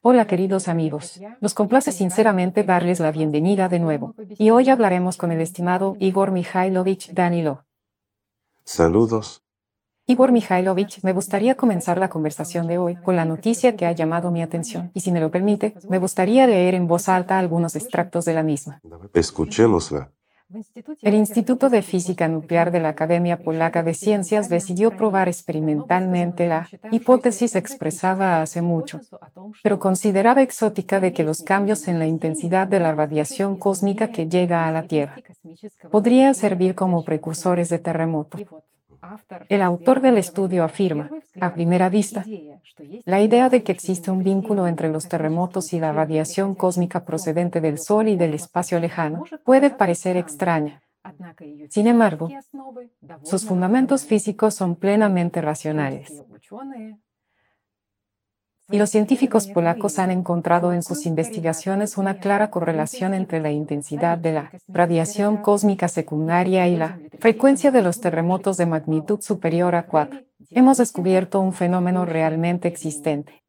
Hola queridos amigos, nos complace sinceramente darles la bienvenida de nuevo, y hoy hablaremos con el estimado Igor Mikhailovich Danilo. Saludos. Igor Mikhailovich, me gustaría comenzar la conversación de hoy con la noticia que ha llamado mi atención, y si me lo permite, me gustaría leer en voz alta algunos extractos de la misma. Escuchémosla. El Instituto de Física Nuclear de la Academia Polaca de Ciencias decidió probar experimentalmente la hipótesis expresada hace mucho, pero consideraba exótica de que los cambios en la intensidad de la radiación cósmica que llega a la Tierra podrían servir como precursores de terremoto. El autor del estudio afirma, a primera vista, la idea de que existe un vínculo entre los terremotos y la radiación cósmica procedente del Sol y del espacio lejano puede parecer extraña. Sin embargo, sus fundamentos físicos son plenamente racionales. Y los científicos polacos han encontrado en sus investigaciones una clara correlación entre la intensidad de la radiación cósmica secundaria y la frecuencia de los terremotos de magnitud superior a 4. Hemos descubierto un fenómeno realmente existente.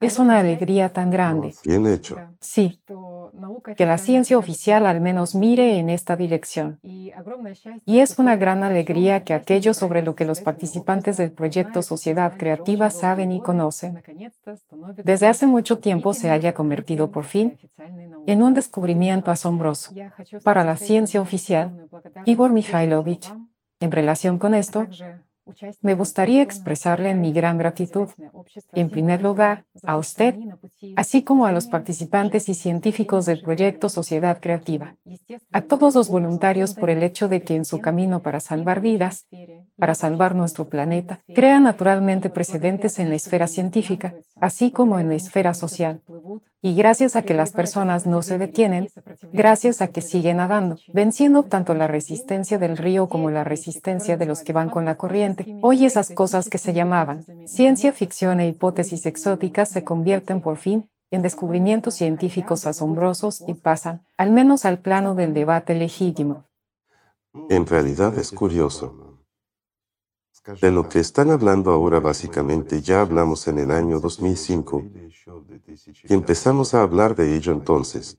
Es una alegría tan grande. Bien hecho. Sí, que la ciencia oficial al menos mire en esta dirección. Y es una gran alegría que aquello sobre lo que los participantes del proyecto Sociedad Creativa saben y conocen, desde hace mucho tiempo se haya convertido por fin en un descubrimiento asombroso para la ciencia oficial. Igor Mikhailovich, en relación con esto, me gustaría expresarle mi gran gratitud, en primer lugar, a usted, así como a los participantes y científicos del proyecto Sociedad Creativa, a todos los voluntarios por el hecho de que en su camino para salvar vidas, para salvar nuestro planeta, crean naturalmente precedentes en la esfera científica, así como en la esfera social. Y gracias a que las personas no se detienen, gracias a que siguen nadando, venciendo tanto la resistencia del río como la resistencia de los que van con la corriente, hoy esas cosas que se llamaban ciencia ficción e hipótesis exóticas se convierten por fin en descubrimientos científicos asombrosos y pasan, al menos al plano del debate legítimo. En realidad es curioso. De lo que están hablando ahora básicamente ya hablamos en el año 2005 y empezamos a hablar de ello entonces.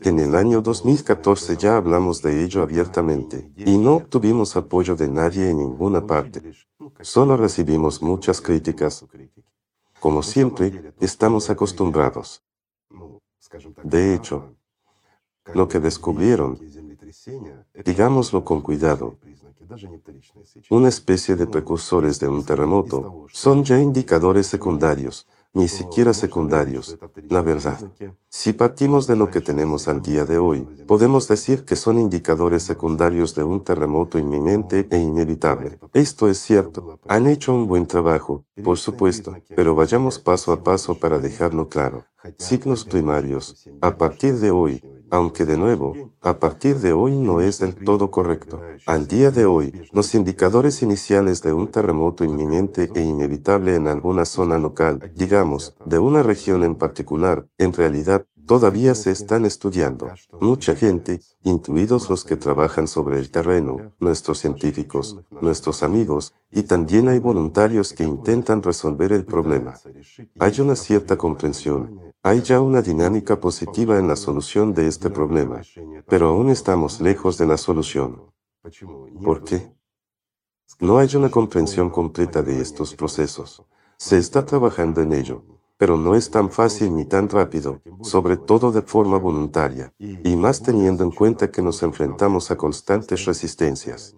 En el año 2014 ya hablamos de ello abiertamente y no obtuvimos apoyo de nadie en ninguna parte. Solo recibimos muchas críticas. Como siempre, estamos acostumbrados. De hecho, lo que descubrieron, digámoslo con cuidado, una especie de precursores de un terremoto, son ya indicadores secundarios, ni siquiera secundarios, la verdad. Si partimos de lo que tenemos al día de hoy, podemos decir que son indicadores secundarios de un terremoto inminente e inevitable. Esto es cierto, han hecho un buen trabajo, por supuesto, pero vayamos paso a paso para dejarlo claro. Signos primarios, a partir de hoy, aunque de nuevo, a partir de hoy no es del todo correcto. Al día de hoy, los indicadores iniciales de un terremoto inminente e inevitable en alguna zona local, digamos, de una región en particular, en realidad todavía se están estudiando. Mucha gente, incluidos los que trabajan sobre el terreno, nuestros científicos, nuestros amigos, y también hay voluntarios que intentan resolver el problema. Hay una cierta comprensión, hay ya una dinámica positiva en la solución de este problema, pero aún estamos lejos de la solución. ¿Por qué? No hay una comprensión completa de estos procesos. Se está trabajando en ello pero no es tan fácil ni tan rápido, sobre todo de forma voluntaria, y más teniendo en cuenta que nos enfrentamos a constantes resistencias.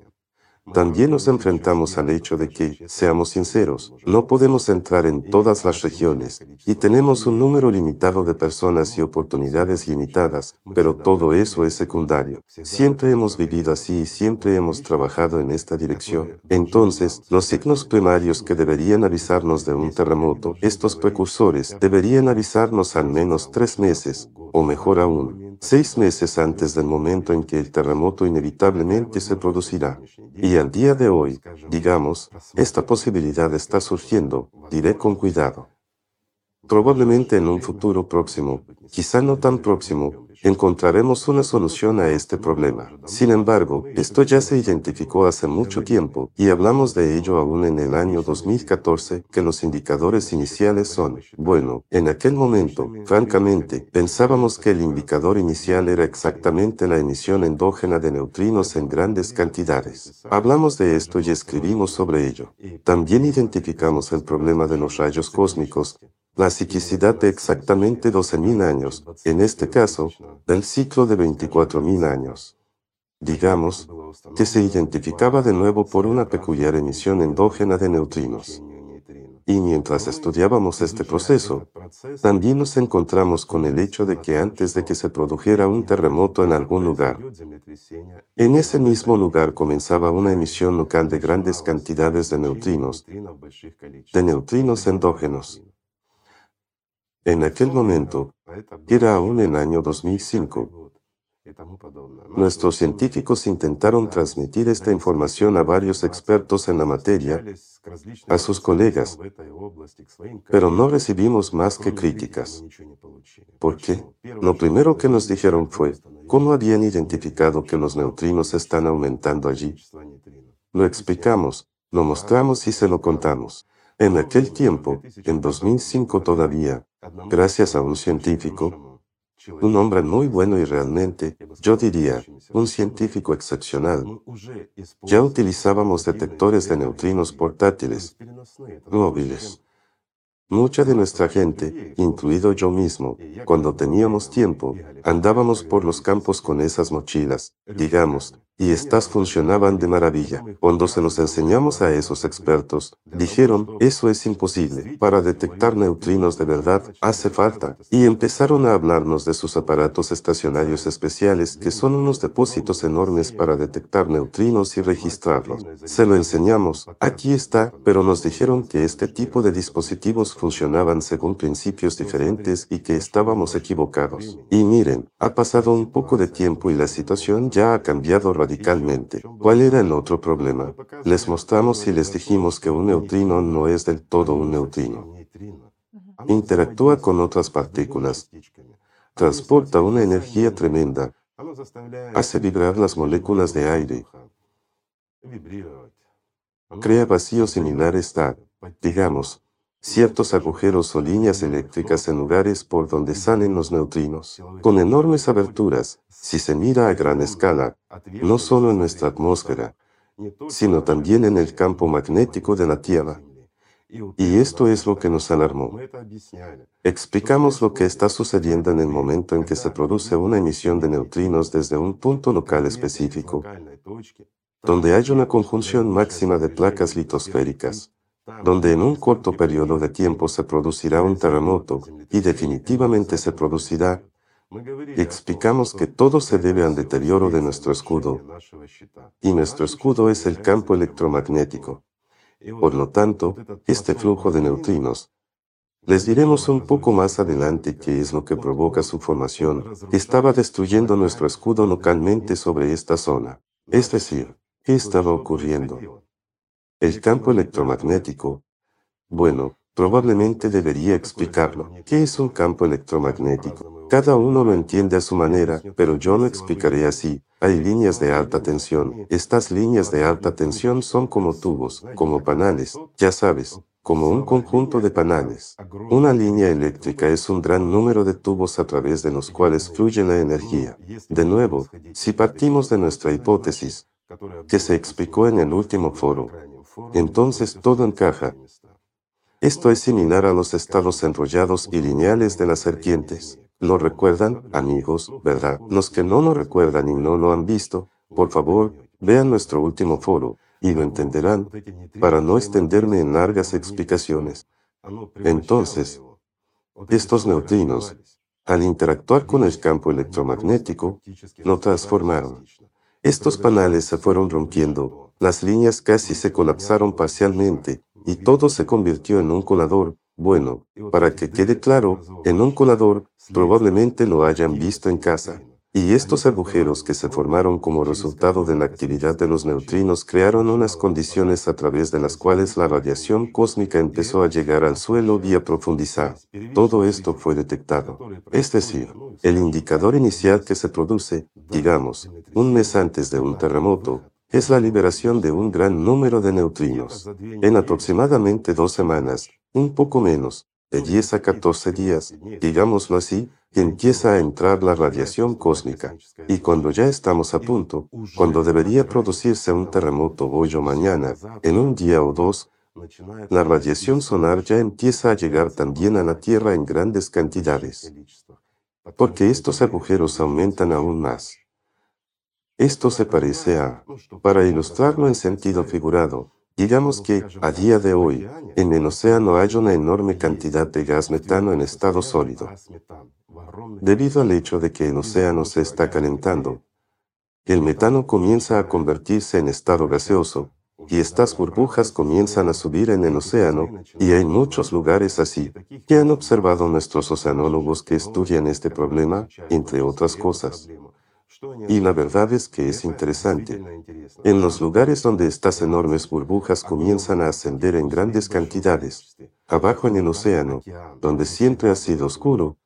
También nos enfrentamos al hecho de que, seamos sinceros, no podemos entrar en todas las regiones y tenemos un número limitado de personas y oportunidades limitadas, pero todo eso es secundario. Siempre hemos vivido así y siempre hemos trabajado en esta dirección. Entonces, los signos primarios que deberían avisarnos de un terremoto, estos precursores, deberían avisarnos al menos tres meses, o mejor aún, seis meses antes del momento en que el terremoto inevitablemente se producirá. Y al día de hoy, digamos, esta posibilidad está surgiendo, diré con cuidado. Probablemente en un futuro próximo, quizá no tan próximo, encontraremos una solución a este problema. Sin embargo, esto ya se identificó hace mucho tiempo, y hablamos de ello aún en el año 2014, que los indicadores iniciales son, bueno, en aquel momento, francamente, pensábamos que el indicador inicial era exactamente la emisión endógena de neutrinos en grandes cantidades. Hablamos de esto y escribimos sobre ello. También identificamos el problema de los rayos cósmicos, la ciclicidad de exactamente 12.000 años, en este caso, del ciclo de 24.000 años. Digamos, que se identificaba de nuevo por una peculiar emisión endógena de neutrinos. Y mientras estudiábamos este proceso, también nos encontramos con el hecho de que antes de que se produjera un terremoto en algún lugar, en ese mismo lugar comenzaba una emisión local de grandes cantidades de neutrinos, de neutrinos endógenos. En aquel momento, era aún el año 2005, Nuestros científicos intentaron transmitir esta información a varios expertos en la materia, a sus colegas, pero no recibimos más que críticas. ¿Por qué? Lo primero que nos dijeron fue, ¿cómo habían identificado que los neutrinos están aumentando allí? Lo explicamos, lo mostramos y se lo contamos. En aquel tiempo, en 2005 todavía, gracias a un científico, un hombre muy bueno y realmente, yo diría, un científico excepcional. Ya utilizábamos detectores de neutrinos portátiles, móviles. Mucha de nuestra gente, incluido yo mismo, cuando teníamos tiempo, andábamos por los campos con esas mochilas, digamos, y estas funcionaban de maravilla. Cuando se los enseñamos a esos expertos, dijeron, eso es imposible. Para detectar neutrinos de verdad, hace falta. Y empezaron a hablarnos de sus aparatos estacionarios especiales, que son unos depósitos enormes para detectar neutrinos y registrarlos. Se lo enseñamos, aquí está, pero nos dijeron que este tipo de dispositivos funcionaban según principios diferentes y que estábamos equivocados. Y miren, ha pasado un poco de tiempo y la situación ya ha cambiado radicalmente ¿Cuál era el otro problema? Les mostramos y les dijimos que un neutrino no es del todo un neutrino. Interactúa con otras partículas, transporta una energía tremenda, hace vibrar las moléculas de aire, crea vacíos similares a, digamos, ciertos agujeros o líneas eléctricas en lugares por donde salen los neutrinos, con enormes aberturas, si se mira a gran escala, no solo en nuestra atmósfera, sino también en el campo magnético de la Tierra. Y esto es lo que nos alarmó. Explicamos lo que está sucediendo en el momento en que se produce una emisión de neutrinos desde un punto local específico, donde hay una conjunción máxima de placas litosféricas donde en un corto periodo de tiempo se producirá un terremoto y definitivamente se producirá, explicamos que todo se debe al deterioro de nuestro escudo, y nuestro escudo es el campo electromagnético. Por lo tanto, este flujo de neutrinos, les diremos un poco más adelante qué es lo que provoca su formación, estaba destruyendo nuestro escudo localmente sobre esta zona. Es decir, ¿qué estaba ocurriendo? El campo electromagnético. Bueno, probablemente debería explicarlo. ¿Qué es un campo electromagnético? Cada uno lo entiende a su manera, pero yo lo explicaré así. Hay líneas de alta tensión. Estas líneas de alta tensión son como tubos, como panales, ya sabes, como un conjunto de panales. Una línea eléctrica es un gran número de tubos a través de los cuales fluye la energía. De nuevo, si partimos de nuestra hipótesis, que se explicó en el último foro, entonces todo encaja. Esto es similar a los estados enrollados y lineales de las serpientes. ¿Lo recuerdan, amigos, verdad? Los que no lo recuerdan y no lo han visto, por favor, vean nuestro último foro, y lo entenderán, para no extenderme en largas explicaciones. Entonces, estos neutrinos, al interactuar con el campo electromagnético, lo transformaron. Estos panales se fueron rompiendo, las líneas casi se colapsaron parcialmente y todo se convirtió en un colador. Bueno, para que quede claro, en un colador probablemente lo hayan visto en casa. Y estos agujeros que se formaron como resultado de la actividad de los neutrinos crearon unas condiciones a través de las cuales la radiación cósmica empezó a llegar al suelo y a profundizar. Todo esto fue detectado. Es decir, El indicador inicial que se produce, digamos, un mes antes de un terremoto, es la liberación de un gran número de neutrinos. En aproximadamente dos semanas, un poco menos, de 10 a 14 días, digámoslo así, empieza a entrar la radiación cósmica. Y cuando ya estamos a punto, cuando debería producirse un terremoto hoy o mañana, en un día o dos, la radiación solar ya empieza a llegar también a la Tierra en grandes cantidades. Porque estos agujeros aumentan aún más. Esto se parece a, para ilustrarlo en sentido figurado, digamos que, a día de hoy, en el océano hay una enorme cantidad de gas metano en estado sólido. Debido al hecho de que el océano se está calentando, el metano comienza a convertirse en estado gaseoso, y estas burbujas comienzan a subir en el océano, y hay muchos lugares así, que han observado nuestros oceanólogos que estudian este problema, entre otras cosas. Y la verdad es que es interesante. En los lugares donde estas enormes burbujas comienzan a ascender en grandes cantidades, abajo en el océano, donde siempre ha sido oscuro,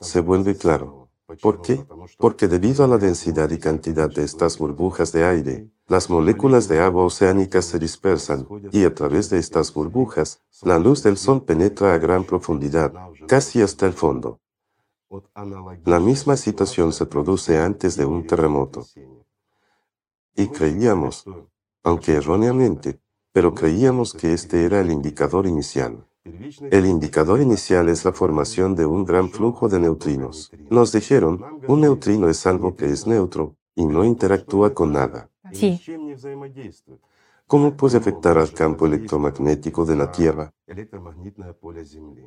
se vuelve claro. ¿Por qué? Porque debido a la densidad y cantidad de estas burbujas de aire, las moléculas de agua oceánica se dispersan y a través de estas burbujas, la luz del sol penetra a gran profundidad, casi hasta el fondo. La misma situación se produce antes de un terremoto. Y creíamos, aunque erróneamente, pero creíamos que este era el indicador inicial. El indicador inicial es la formación de un gran flujo de neutrinos. Nos dijeron, un neutrino es algo que es neutro y no interactúa con nada. Sí. ¿Cómo puede afectar al campo electromagnético de la Tierra?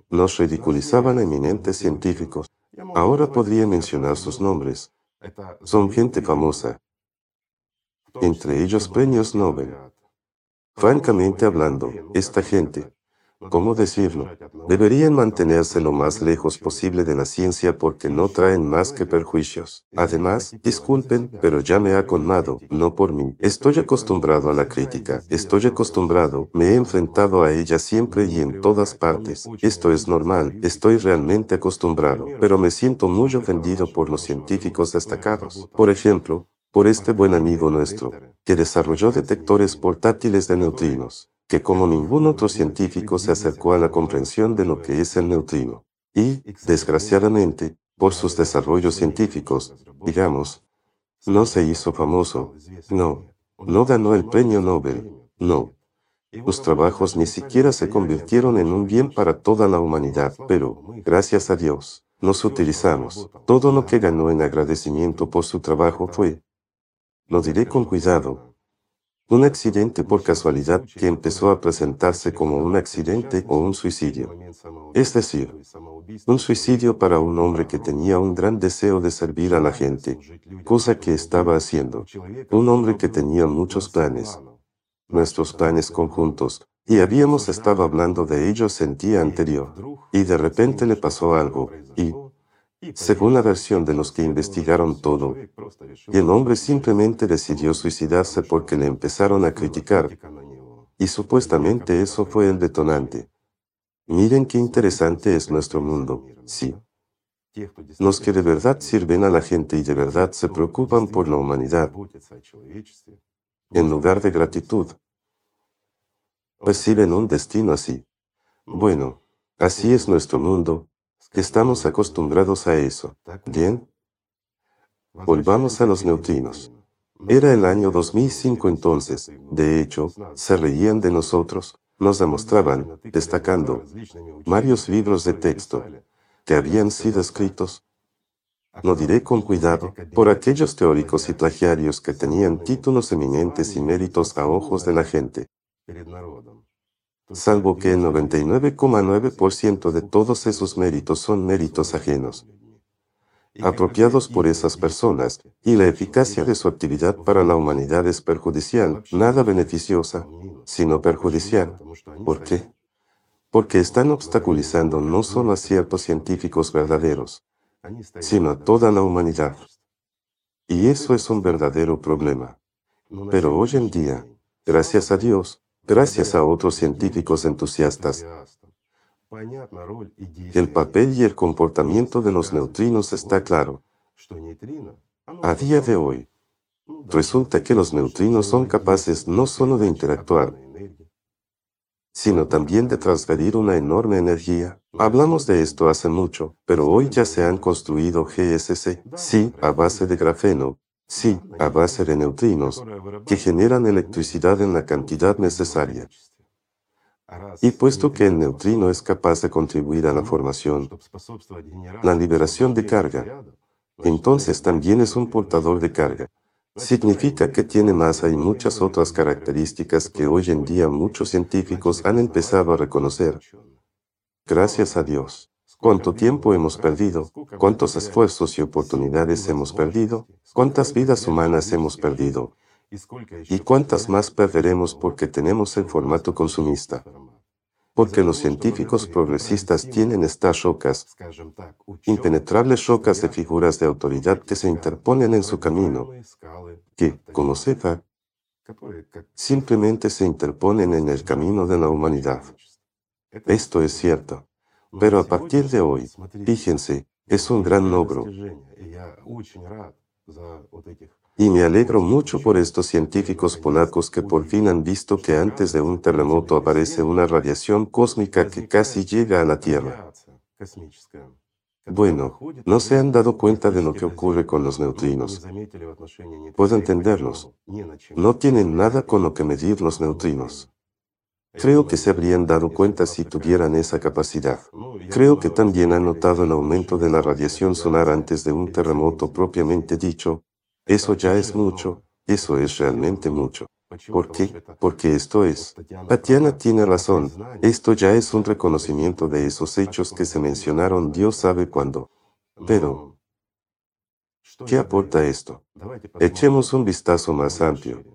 Nos ridiculizaban eminentes científicos. Ahora podría mencionar sus nombres. Son gente famosa. Entre ellos premios Nobel. Francamente hablando, esta gente, ¿cómo decirlo? Deberían mantenerse lo más lejos posible de la ciencia porque no traen más que perjuicios. Además, disculpen, pero ya me ha colmado, no por mí. Estoy acostumbrado a la crítica, estoy acostumbrado, me he enfrentado a ella siempre y en todas partes. Esto es normal, estoy realmente acostumbrado, pero me siento muy ofendido por los científicos destacados. Por ejemplo, por este buen amigo nuestro, que desarrolló detectores portátiles de neutrinos que como ningún otro científico se acercó a la comprensión de lo que es el neutrino. Y, desgraciadamente, por sus desarrollos científicos, digamos, no se hizo famoso, no, no ganó el premio Nobel, no. Sus trabajos ni siquiera se convirtieron en un bien para toda la humanidad, pero, gracias a Dios, nos utilizamos. Todo lo que ganó en agradecimiento por su trabajo fue, lo diré con cuidado, un accidente por casualidad que empezó a presentarse como un accidente o un suicidio. Es decir, un suicidio para un hombre que tenía un gran deseo de servir a la gente, cosa que estaba haciendo. Un hombre que tenía muchos planes, nuestros planes conjuntos, y habíamos estado hablando de ellos en día anterior, y de repente le pasó algo, y, según la versión de los que investigaron todo, el hombre simplemente decidió suicidarse porque le empezaron a criticar, y supuestamente eso fue el detonante. Miren qué interesante es nuestro mundo, sí. Los que de verdad sirven a la gente y de verdad se preocupan por la humanidad, en lugar de gratitud, reciben un destino así. Bueno, así es nuestro mundo, Estamos acostumbrados a eso. Bien. Volvamos a los neutrinos. Era el año 2005 entonces. De hecho, se reían de nosotros. Nos demostraban, destacando, varios libros de texto que habían sido escritos, no diré con cuidado, por aquellos teóricos y plagiarios que tenían títulos eminentes y méritos a ojos de la gente salvo que el 99,9% de todos esos méritos son méritos ajenos, apropiados por esas personas, y la eficacia de su actividad para la humanidad es perjudicial, nada beneficiosa, sino perjudicial. ¿Por qué? Porque están obstaculizando no solo a ciertos científicos verdaderos, sino a toda la humanidad. Y eso es un verdadero problema. Pero hoy en día, gracias a Dios, gracias a otros científicos entusiastas, El papel y el comportamiento de los neutrinos está claro. A día de hoy, resulta que los neutrinos son capaces no solo de interactuar, sino también de transferir una enorme energía. Hablamos de esto hace mucho, pero hoy ya se han construido GSC, sí, a base de grafeno, sí, a base de neutrinos, que generan electricidad en la cantidad necesaria. Y puesto que el neutrino es capaz de contribuir a la formación, la liberación de carga, entonces también es un portador de carga. Significa que tiene masa y muchas otras características que hoy en día muchos científicos han empezado a reconocer. Gracias a Dios. ¿Cuánto tiempo hemos perdido? ¿Cuántos esfuerzos y oportunidades hemos perdido? ¿Cuántas vidas humanas hemos perdido? ¿Y cuántas más perderemos porque tenemos el formato consumista? porque los científicos progresistas tienen estas rocas, impenetrables rocas de figuras de autoridad que se interponen en su camino, que, como sepa, simplemente se interponen en el camino de la humanidad. Esto es cierto, pero a partir de hoy, fíjense, es un gran logro. Y me alegro mucho por estos científicos polacos que por fin han visto que antes de un terremoto aparece una radiación cósmica que casi llega a la Tierra. Bueno, no se han dado cuenta de lo que ocurre con los neutrinos. Puedo entenderlos. No tienen nada con lo que medir los neutrinos. Creo que se habrían dado cuenta si tuvieran esa capacidad. Creo que también han notado el aumento de la radiación solar antes de un terremoto propiamente dicho, eso ya es mucho, eso es realmente mucho. ¿Por qué? Porque esto es. Tatiana tiene razón, esto ya es un reconocimiento de esos hechos que se mencionaron Dios sabe cuándo. Pero, ¿qué aporta esto? Echemos un vistazo más amplio.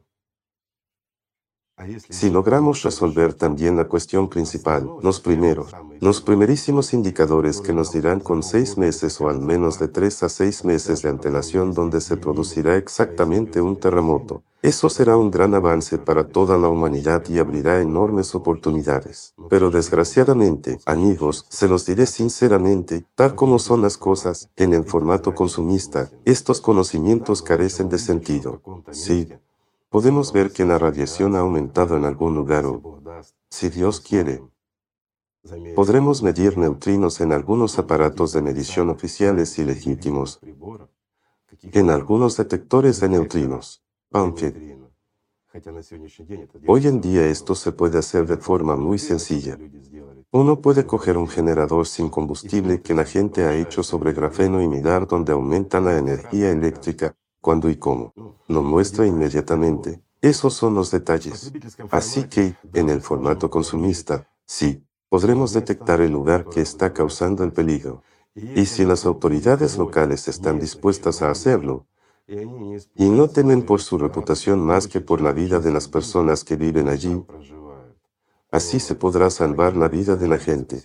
Si logramos resolver también la cuestión principal, los primeros, los primerísimos indicadores que nos dirán con seis meses o al menos de tres a seis meses de antelación donde se producirá exactamente un terremoto, eso será un gran avance para toda la humanidad y abrirá enormes oportunidades. Pero desgraciadamente, amigos, se los diré sinceramente, tal como son las cosas, en el formato consumista, estos conocimientos carecen de sentido. Sí, podemos ver que la radiación ha aumentado en algún lugar o, si Dios quiere, podremos medir neutrinos en algunos aparatos de medición oficiales y legítimos, en algunos detectores de neutrinos, hoy en día esto se puede hacer de forma muy sencilla. Uno puede coger un generador sin combustible que la gente ha hecho sobre grafeno y mirar dónde aumenta la energía eléctrica cuándo y cómo. Lo muestra inmediatamente. Esos son los detalles. Así que, en el formato consumista, sí, podremos detectar el lugar que está causando el peligro. Y si las autoridades locales están dispuestas a hacerlo, y no temen por su reputación más que por la vida de las personas que viven allí, así se podrá salvar la vida de la gente.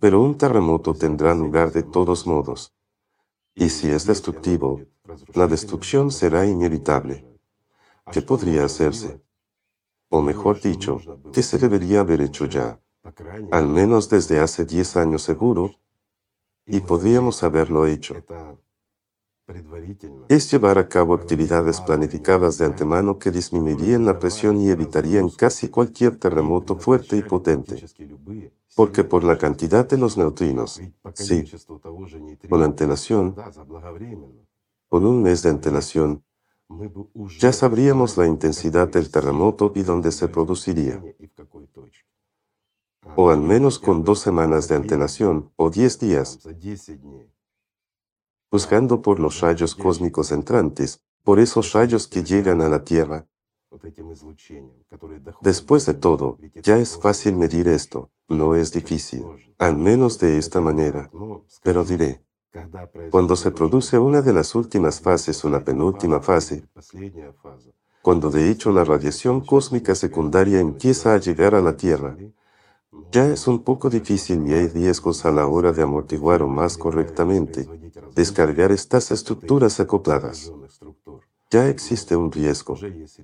Pero un terremoto tendrá lugar de todos modos. Y si es destructivo, la destrucción será inevitable. ¿Qué podría hacerse? O mejor dicho, ¿qué se debería haber hecho ya? Al menos desde hace 10 años seguro, y podríamos haberlo hecho. Es llevar a cabo actividades planificadas de antemano que disminuirían la presión y evitarían casi cualquier terremoto fuerte y potente. Porque por la cantidad de los neutrinos, sí, con antelación, con un mes de antelación, ya sabríamos la intensidad del terremoto y dónde se produciría. O al menos con dos semanas de antelación o diez días, buscando por los rayos cósmicos entrantes, por esos rayos que llegan a la Tierra. Después de todo, ya es fácil medir esto, no es difícil, al menos de esta manera. Pero diré, cuando se produce una de las últimas fases la penúltima fase, cuando de hecho la radiación cósmica secundaria empieza a llegar a la Tierra, ya es un poco difícil y hay riesgos a la hora de amortiguar o más correctamente descargar estas estructuras acopladas. Ya existe un riesgo.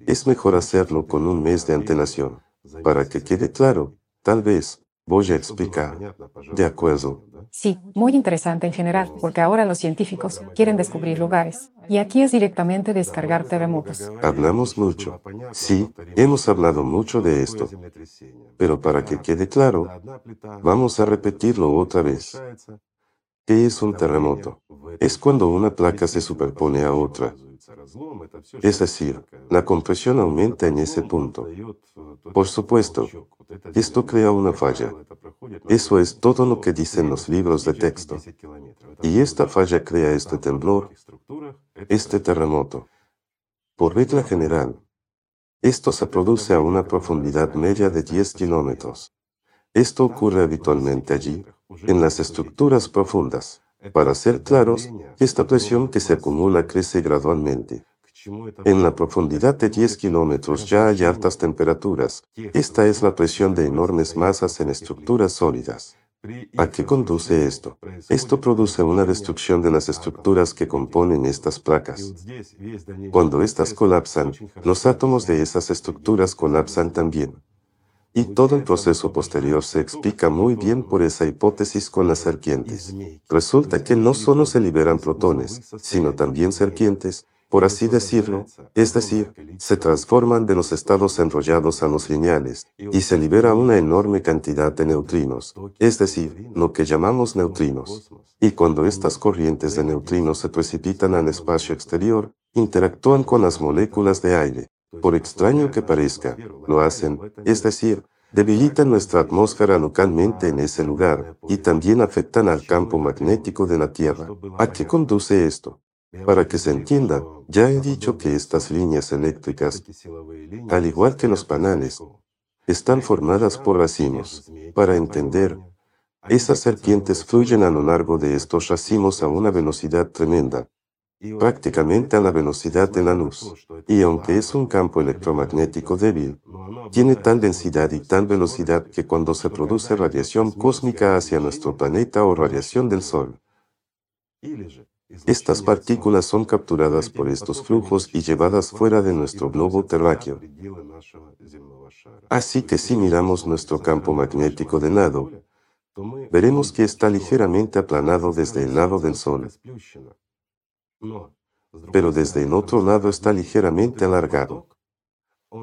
Es mejor hacerlo con un mes de antelación. Para que quede claro, tal vez, Voy a explicar. De acuerdo. Sí, muy interesante en general, porque ahora los científicos quieren descubrir lugares. Y aquí es directamente descargar terremotos. Hablamos mucho. Sí, hemos hablado mucho de esto. Pero para que quede claro, vamos a repetirlo otra vez. ¿Qué es un terremoto? Es cuando una placa se superpone a otra. Es decir, la compresión aumenta en ese punto. Por supuesto, esto crea una falla. Eso es todo lo que dicen los libros de texto. Y esta falla crea este temblor, este terremoto. Por regla general, esto se produce a una profundidad media de 10 kilómetros. Esto ocurre habitualmente allí, en las estructuras profundas. Para ser claros, esta presión que se acumula crece gradualmente. En la profundidad de 10 kilómetros ya hay altas temperaturas. Esta es la presión de enormes masas en estructuras sólidas. ¿A qué conduce esto? Esto produce una destrucción de las estructuras que componen estas placas. Cuando estas colapsan, los átomos de esas estructuras colapsan también. Y todo el proceso posterior se explica muy bien por esa hipótesis con las serpientes. Resulta que no solo se liberan protones, sino también serpientes, por así decirlo, es decir, se transforman de los estados enrollados a los lineales, y se libera una enorme cantidad de neutrinos, es decir, lo que llamamos neutrinos. Y cuando estas corrientes de neutrinos se precipitan al espacio exterior, interactúan con las moléculas de aire, por extraño que parezca, lo hacen, es decir, debilitan nuestra atmósfera localmente en ese lugar y también afectan al campo magnético de la Tierra. ¿A qué conduce esto? Para que se entienda, ya he dicho que estas líneas eléctricas, al igual que los panales, están formadas por racimos. Para entender, esas serpientes fluyen a lo largo de estos racimos a una velocidad tremenda, prácticamente a la velocidad de la luz. Y aunque es un campo electromagnético débil, tiene tal densidad y tal velocidad que cuando se produce radiación cósmica hacia nuestro planeta o radiación del Sol, estas partículas son capturadas por estos flujos y llevadas fuera de nuestro globo terráqueo. Así que si miramos nuestro campo magnético de lado, veremos que está ligeramente aplanado desde el lado del Sol pero desde el otro lado está ligeramente alargado.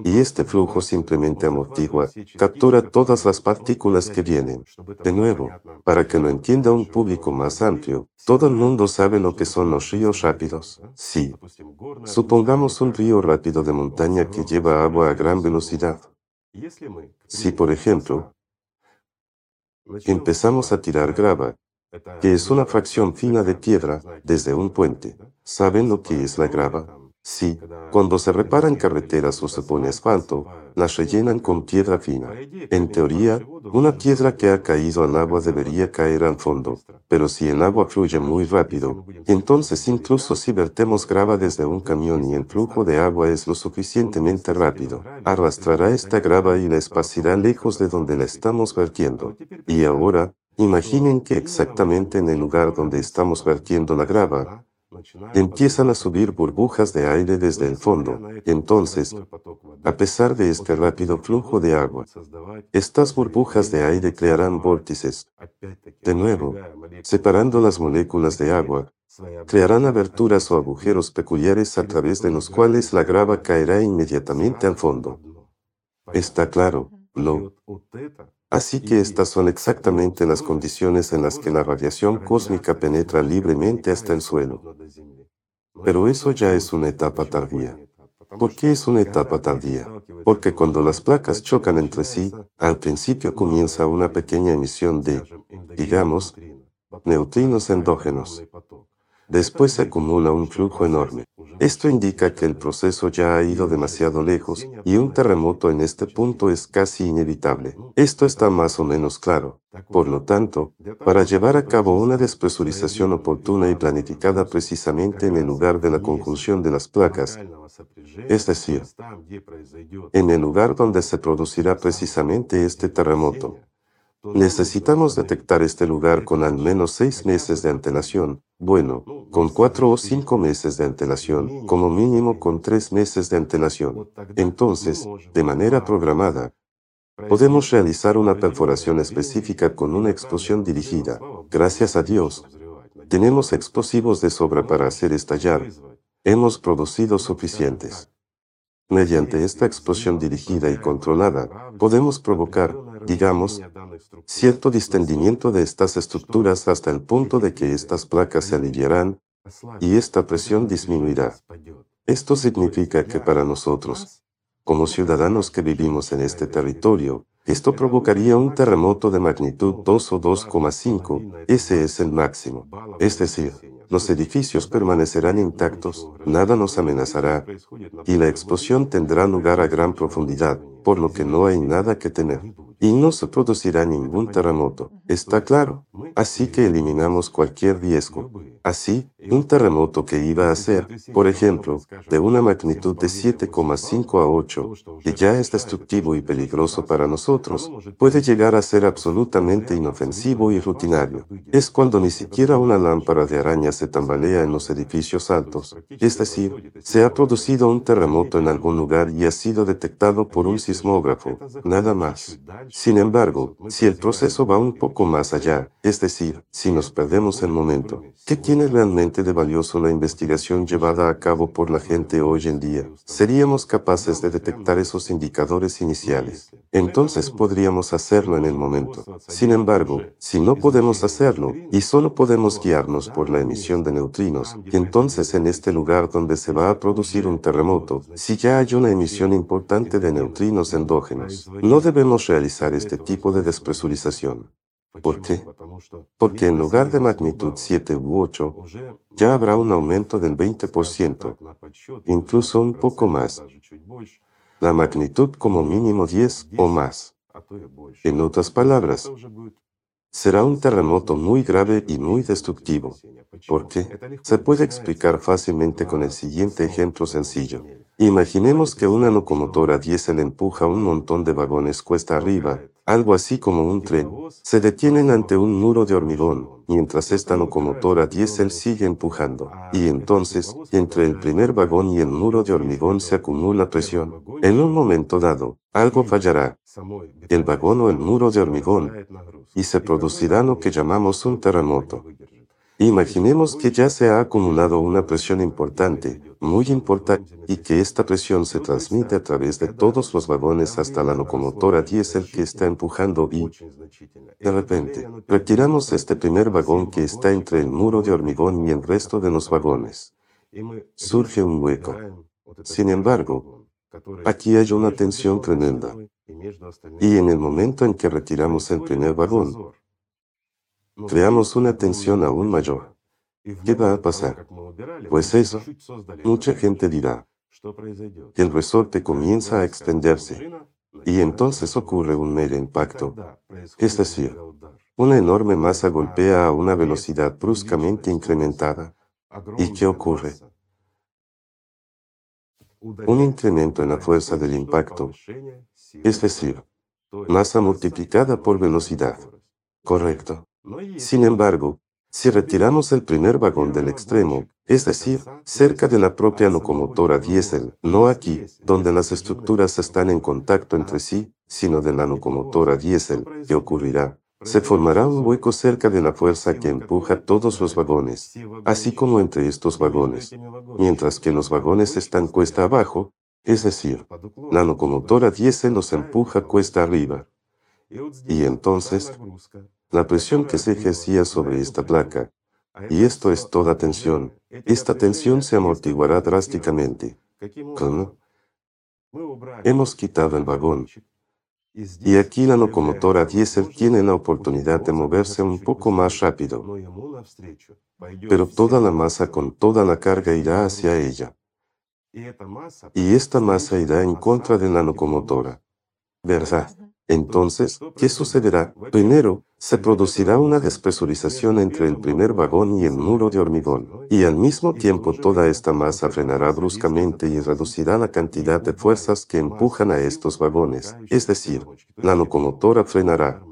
Y este flujo simplemente amortigua, captura todas las partículas que vienen. De nuevo, para que lo entienda un público más amplio, todo el mundo sabe lo que son los ríos rápidos. Sí. Supongamos un río rápido de montaña que lleva agua a gran velocidad. Si, por ejemplo, empezamos a tirar grava, que es una fracción fina de piedra desde un puente. ¿Saben lo que es la grava? Sí, cuando se reparan carreteras o se pone asfalto, las rellenan con piedra fina. En teoría, una piedra que ha caído al agua debería caer al fondo, pero si el agua fluye muy rápido, entonces incluso si vertemos grava desde un camión y el flujo de agua es lo suficientemente rápido, arrastrará esta grava y la esparcirá lejos de donde la estamos vertiendo. Y ahora, Imaginen que exactamente en el lugar donde estamos vertiendo la grava, empiezan a subir burbujas de aire desde el fondo. Entonces, a pesar de este rápido flujo de agua, estas burbujas de aire crearán vórtices. De nuevo, separando las moléculas de agua, crearán aberturas o agujeros peculiares a través de los cuales la grava caerá inmediatamente al fondo. Está claro, ¿no? Así que estas son exactamente las condiciones en las que la radiación cósmica penetra libremente hasta el suelo. Pero eso ya es una etapa tardía. ¿Por qué es una etapa tardía? Porque cuando las placas chocan entre sí, al principio comienza una pequeña emisión de, digamos, neutrinos endógenos. Después se acumula un flujo enorme. Esto indica que el proceso ya ha ido demasiado lejos y un terremoto en este punto es casi inevitable. Esto está más o menos claro. Por lo tanto, para llevar a cabo una despresurización oportuna y planificada precisamente en el lugar de la conjunción de las placas, es decir, en el lugar donde se producirá precisamente este terremoto, Necesitamos detectar este lugar con al menos seis meses de antelación, bueno, con cuatro o cinco meses de antelación, como mínimo con tres meses de antelación. Entonces, de manera programada, Podemos realizar una perforación específica con una explosión dirigida. Gracias a Dios, tenemos explosivos de sobra para hacer estallar. Hemos producido suficientes. Mediante esta explosión dirigida y controlada, podemos provocar, digamos, cierto distendimiento de estas estructuras hasta el punto de que estas placas se aliviarán y esta presión disminuirá. Esto significa que para nosotros, como ciudadanos que vivimos en este territorio, esto provocaría un terremoto de magnitud 2 o 2,5, ese es el máximo. Es decir, los edificios permanecerán intactos, nada nos amenazará, y la explosión tendrá lugar a gran profundidad, por lo que no hay nada que temer. Y no se producirá ningún terremoto, está claro. Así que eliminamos cualquier riesgo. Así, un terremoto que iba a ser, por ejemplo, de una magnitud de 7,5 a 8, que ya es destructivo y peligroso para nosotros, puede llegar a ser absolutamente inofensivo y rutinario. Es cuando ni siquiera una lámpara de araña se tambalea en los edificios altos. Es decir, se ha producido un terremoto en algún lugar y ha sido detectado por un sismógrafo, nada más. Sin embargo, si el proceso va un poco más allá, es decir, si nos perdemos el momento, ¿qué tiene realmente de valioso la investigación llevada a cabo por la gente hoy en día? Seríamos capaces de detectar esos indicadores iniciales. Entonces podríamos hacerlo en el momento. Sin embargo, si no podemos hacerlo y solo podemos guiarnos por la emisión de neutrinos, entonces en este lugar donde se va a producir un terremoto, si ya hay una emisión importante de neutrinos endógenos, no debemos realizar este tipo de despresurización. ¿Por qué? Porque en lugar de magnitud 7 u 8, ya habrá un aumento del 20%, incluso un poco más. La magnitud como mínimo 10 o más. En otras palabras, será un terremoto muy grave y muy destructivo. ¿Por qué? Se puede explicar fácilmente con el siguiente ejemplo sencillo. Imaginemos que una locomotora diésel empuja un montón de vagones cuesta arriba, algo así como un tren. Se detienen ante un muro de hormigón, mientras esta locomotora diésel sigue empujando. Y entonces, entre el primer vagón y el muro de hormigón se acumula presión. En un momento dado, algo fallará. El vagón o el muro de hormigón. Y se producirá lo que llamamos un terremoto. Imaginemos que ya se ha acumulado una presión importante, muy importante, y que esta presión se transmite a través de todos los vagones hasta la locomotora diésel que está empujando y, de repente, retiramos este primer vagón que está entre el muro de hormigón y el resto de los vagones. Surge un hueco. Sin embargo, aquí hay una tensión tremenda. Y en el momento en que retiramos el primer vagón, creamos una tensión aún mayor. ¿Qué va a pasar? Pues eso, mucha gente dirá, que el resorte comienza a extenderse y entonces ocurre un mega impacto, es decir, una enorme masa golpea a una velocidad bruscamente incrementada. ¿Y qué ocurre? Un incremento en la fuerza del impacto, es decir, masa multiplicada por velocidad. Correcto. Sin embargo, si retiramos el primer vagón del extremo, es decir, cerca de la propia locomotora diésel, no aquí, donde las estructuras están en contacto entre sí, sino de la locomotora diésel, ¿qué ocurrirá? Se formará un hueco cerca de la fuerza que empuja todos los vagones, así como entre estos vagones, mientras que los vagones están cuesta abajo, es decir, la locomotora diésel los empuja cuesta arriba. Y entonces, la presión que se ejercía sobre esta placa. Y esto es toda tensión. Esta tensión se amortiguará drásticamente. ¿Cómo? Hemos quitado el vagón. Y aquí la locomotora diésel tiene la oportunidad de moverse un poco más rápido. Pero toda la masa con toda la carga irá hacia ella. Y esta masa irá en contra de la locomotora. ¿Verdad? Entonces, ¿qué sucederá? Primero, se producirá una despresurización entre el primer vagón y el muro de hormigón, y al mismo tiempo toda esta masa frenará bruscamente y reducirá la cantidad de fuerzas que empujan a estos vagones, es decir, la locomotora frenará.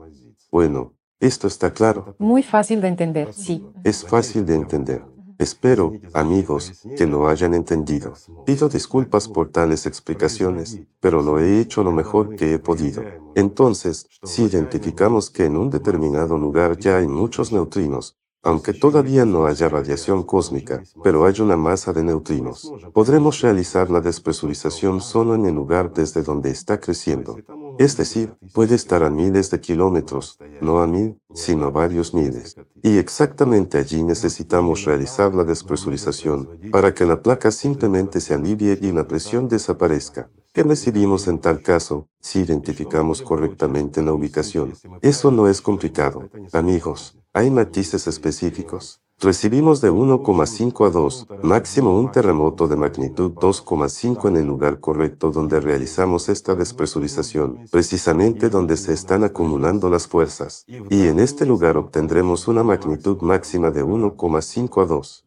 Bueno, esto está claro. Muy fácil de entender, sí. Es fácil de entender. Espero, amigos, que lo hayan entendido. Pido disculpas por tales explicaciones, pero lo he hecho lo mejor que he podido. Entonces, si identificamos que en un determinado lugar ya hay muchos neutrinos, aunque todavía no haya radiación cósmica, pero hay una masa de neutrinos, podremos realizar la despresurización solo en el lugar desde donde está creciendo. Es decir, puede estar a miles de kilómetros, no a mil, sino a varios miles. Y exactamente allí necesitamos realizar la despresurización, para que la placa simplemente se alivie y la presión desaparezca. ¿Qué recibimos en tal caso, si identificamos correctamente la ubicación? Eso no es complicado, amigos. Hay matices específicos. Recibimos de 1,5 a 2, máximo un terremoto de magnitud 2,5 en el lugar correcto donde realizamos esta despresurización, precisamente donde se están acumulando las fuerzas. Y en este lugar obtendremos una magnitud máxima de 1,5 a 2.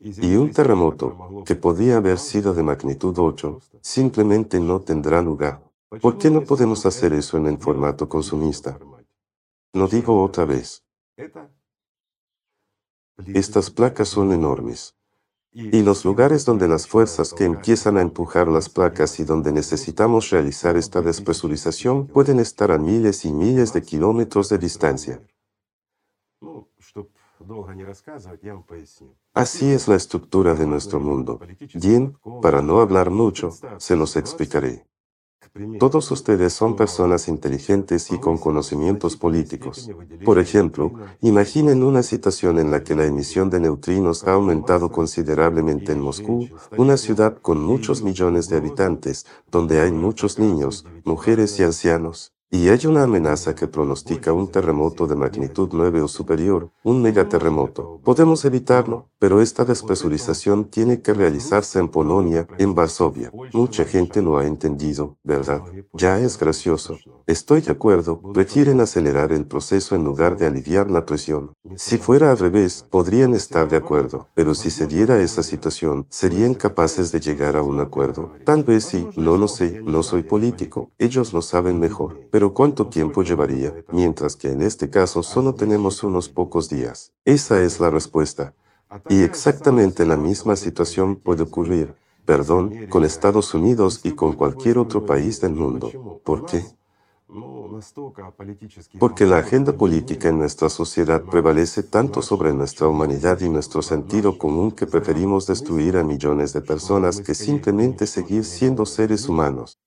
Y un terremoto, que podía haber sido de magnitud 8, simplemente no tendrá lugar. ¿Por qué no podemos hacer eso en el formato consumista? Lo digo otra vez. Estas placas son enormes. Y los lugares donde las fuerzas que empiezan a empujar las placas y donde necesitamos realizar esta despresurización pueden estar a miles y miles de kilómetros de distancia. Así es la estructura de nuestro mundo. Bien, para no hablar mucho, se los explicaré. Todos ustedes son personas inteligentes y con conocimientos políticos. Por ejemplo, imaginen una situación en la que la emisión de neutrinos ha aumentado considerablemente en Moscú, una ciudad con muchos millones de habitantes, donde hay muchos niños, mujeres y ancianos. Y hay una amenaza que pronostica un terremoto de magnitud 9 o superior, un megaterremoto. Podemos evitarlo, pero esta despresurización tiene que realizarse en Polonia, en Varsovia. Mucha gente lo ha entendido, ¿verdad? Ya es gracioso. Estoy de acuerdo, prefieren acelerar el proceso en lugar de aliviar la presión. Si fuera al revés, podrían estar de acuerdo, pero si se diera esa situación, ¿serían capaces de llegar a un acuerdo? Tal vez sí, no lo sé, no soy político, ellos lo saben mejor. Pero ¿cuánto tiempo llevaría? Mientras que en este caso solo tenemos unos pocos días. Esa es la respuesta. Y exactamente la misma situación puede ocurrir, perdón, con Estados Unidos y con cualquier otro país del mundo. ¿Por qué? Porque la agenda política en nuestra sociedad prevalece tanto sobre nuestra humanidad y nuestro sentido común que preferimos destruir a millones de personas que simplemente seguir siendo seres humanos.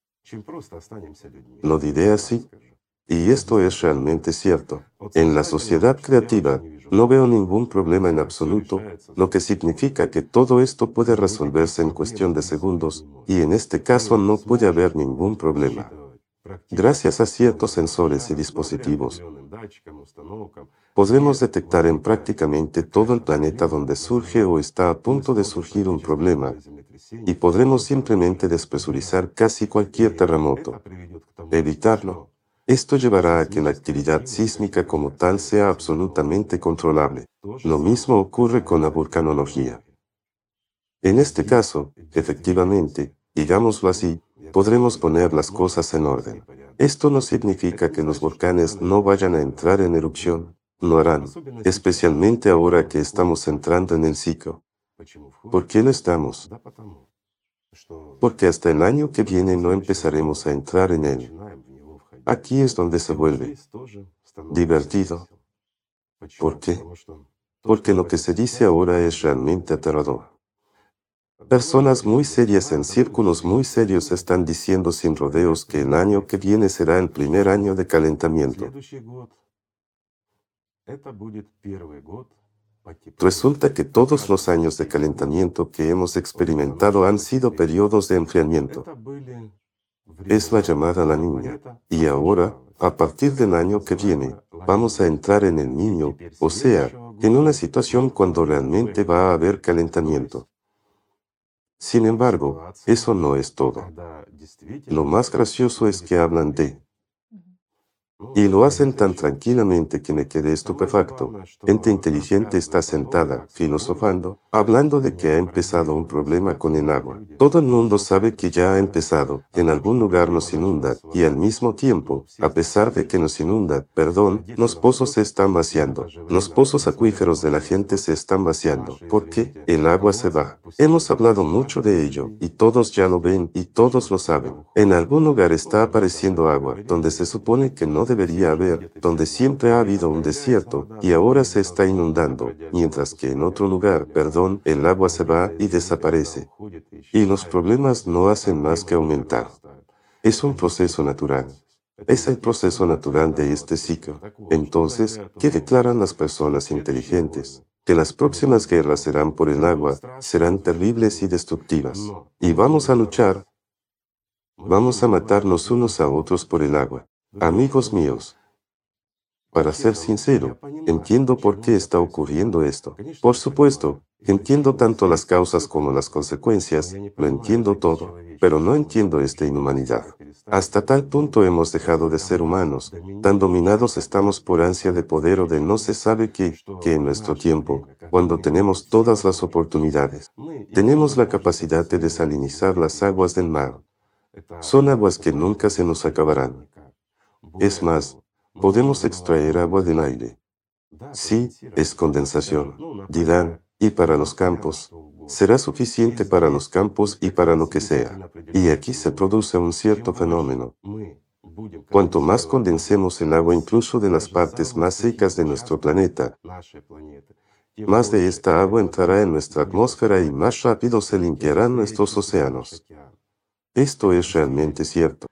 Lo diré así. Y esto es realmente cierto. En la sociedad creativa, no veo ningún problema en absoluto, lo que significa que todo esto puede resolverse en cuestión de segundos, y en este caso no puede haber ningún problema. Gracias a ciertos sensores y dispositivos, podremos detectar en prácticamente todo el planeta donde surge o está a punto de surgir un problema, y podremos simplemente despresurizar casi cualquier terremoto, evitarlo. Esto llevará a que la actividad sísmica como tal sea absolutamente controlable. Lo mismo ocurre con la vulcanología. En este caso, efectivamente, digámoslo así, podremos poner las cosas en orden. Esto no significa que los volcanes no vayan a entrar en erupción. Lo harán, especialmente ahora que estamos entrando en el ciclo. ¿Por qué lo estamos? Porque hasta el año que viene no empezaremos a entrar en él. Aquí es donde se vuelve divertido. ¿Por qué? Porque lo que se dice ahora es realmente aterrador. Personas muy serias en círculos muy serios están diciendo sin rodeos que el año que viene será el primer año de calentamiento. Resulta que todos los años de calentamiento que hemos experimentado han sido periodos de enfriamiento. Es la llamada la niña. Y ahora, a partir del año que viene, vamos a entrar en el niño, o sea, en una situación cuando realmente va a haber calentamiento. Sin embargo, eso no es todo. Lo más gracioso es que hablan de y lo hacen tan tranquilamente que me quedé estupefacto. Gente inteligente está sentada, filosofando, hablando de que ha empezado un problema con el agua. Todo el mundo sabe que ya ha empezado, en algún lugar nos inunda, y al mismo tiempo, a pesar de que nos inunda, perdón, los pozos se están vaciando. Los pozos acuíferos de la gente se están vaciando, porque el agua se va. Hemos hablado mucho de ello, y todos ya lo ven, y todos lo saben. En algún lugar está apareciendo agua, donde se supone que no debería haber, donde siempre ha habido un desierto, y ahora se está inundando, mientras que en otro lugar, perdón, el agua se va y desaparece. Y los problemas no hacen más que aumentar. Es un proceso natural. Es el proceso natural de este ciclo. Entonces, ¿qué declaran las personas inteligentes? Que las próximas guerras serán por el agua, serán terribles y destructivas. Y vamos a luchar. Vamos a matarnos unos a otros por el agua. Amigos míos, para ser sincero, entiendo por qué está ocurriendo esto. Por supuesto, entiendo tanto las causas como las consecuencias, lo entiendo todo, pero no entiendo esta inhumanidad. Hasta tal punto hemos dejado de ser humanos, tan dominados estamos por ansia de poder o de no se sabe qué, que en nuestro tiempo, cuando tenemos todas las oportunidades, tenemos la capacidad de desalinizar las aguas del mar. Son aguas que nunca se nos acabarán. Es más, podemos extraer agua del aire. Sí, es condensación, dirán, y para los campos. Será suficiente para los campos y para lo que sea. Y aquí se produce un cierto fenómeno. Cuanto más condensemos el agua incluso de las partes más secas de nuestro planeta, más de esta agua entrará en nuestra atmósfera y más rápido se limpiarán nuestros océanos. Esto es realmente cierto.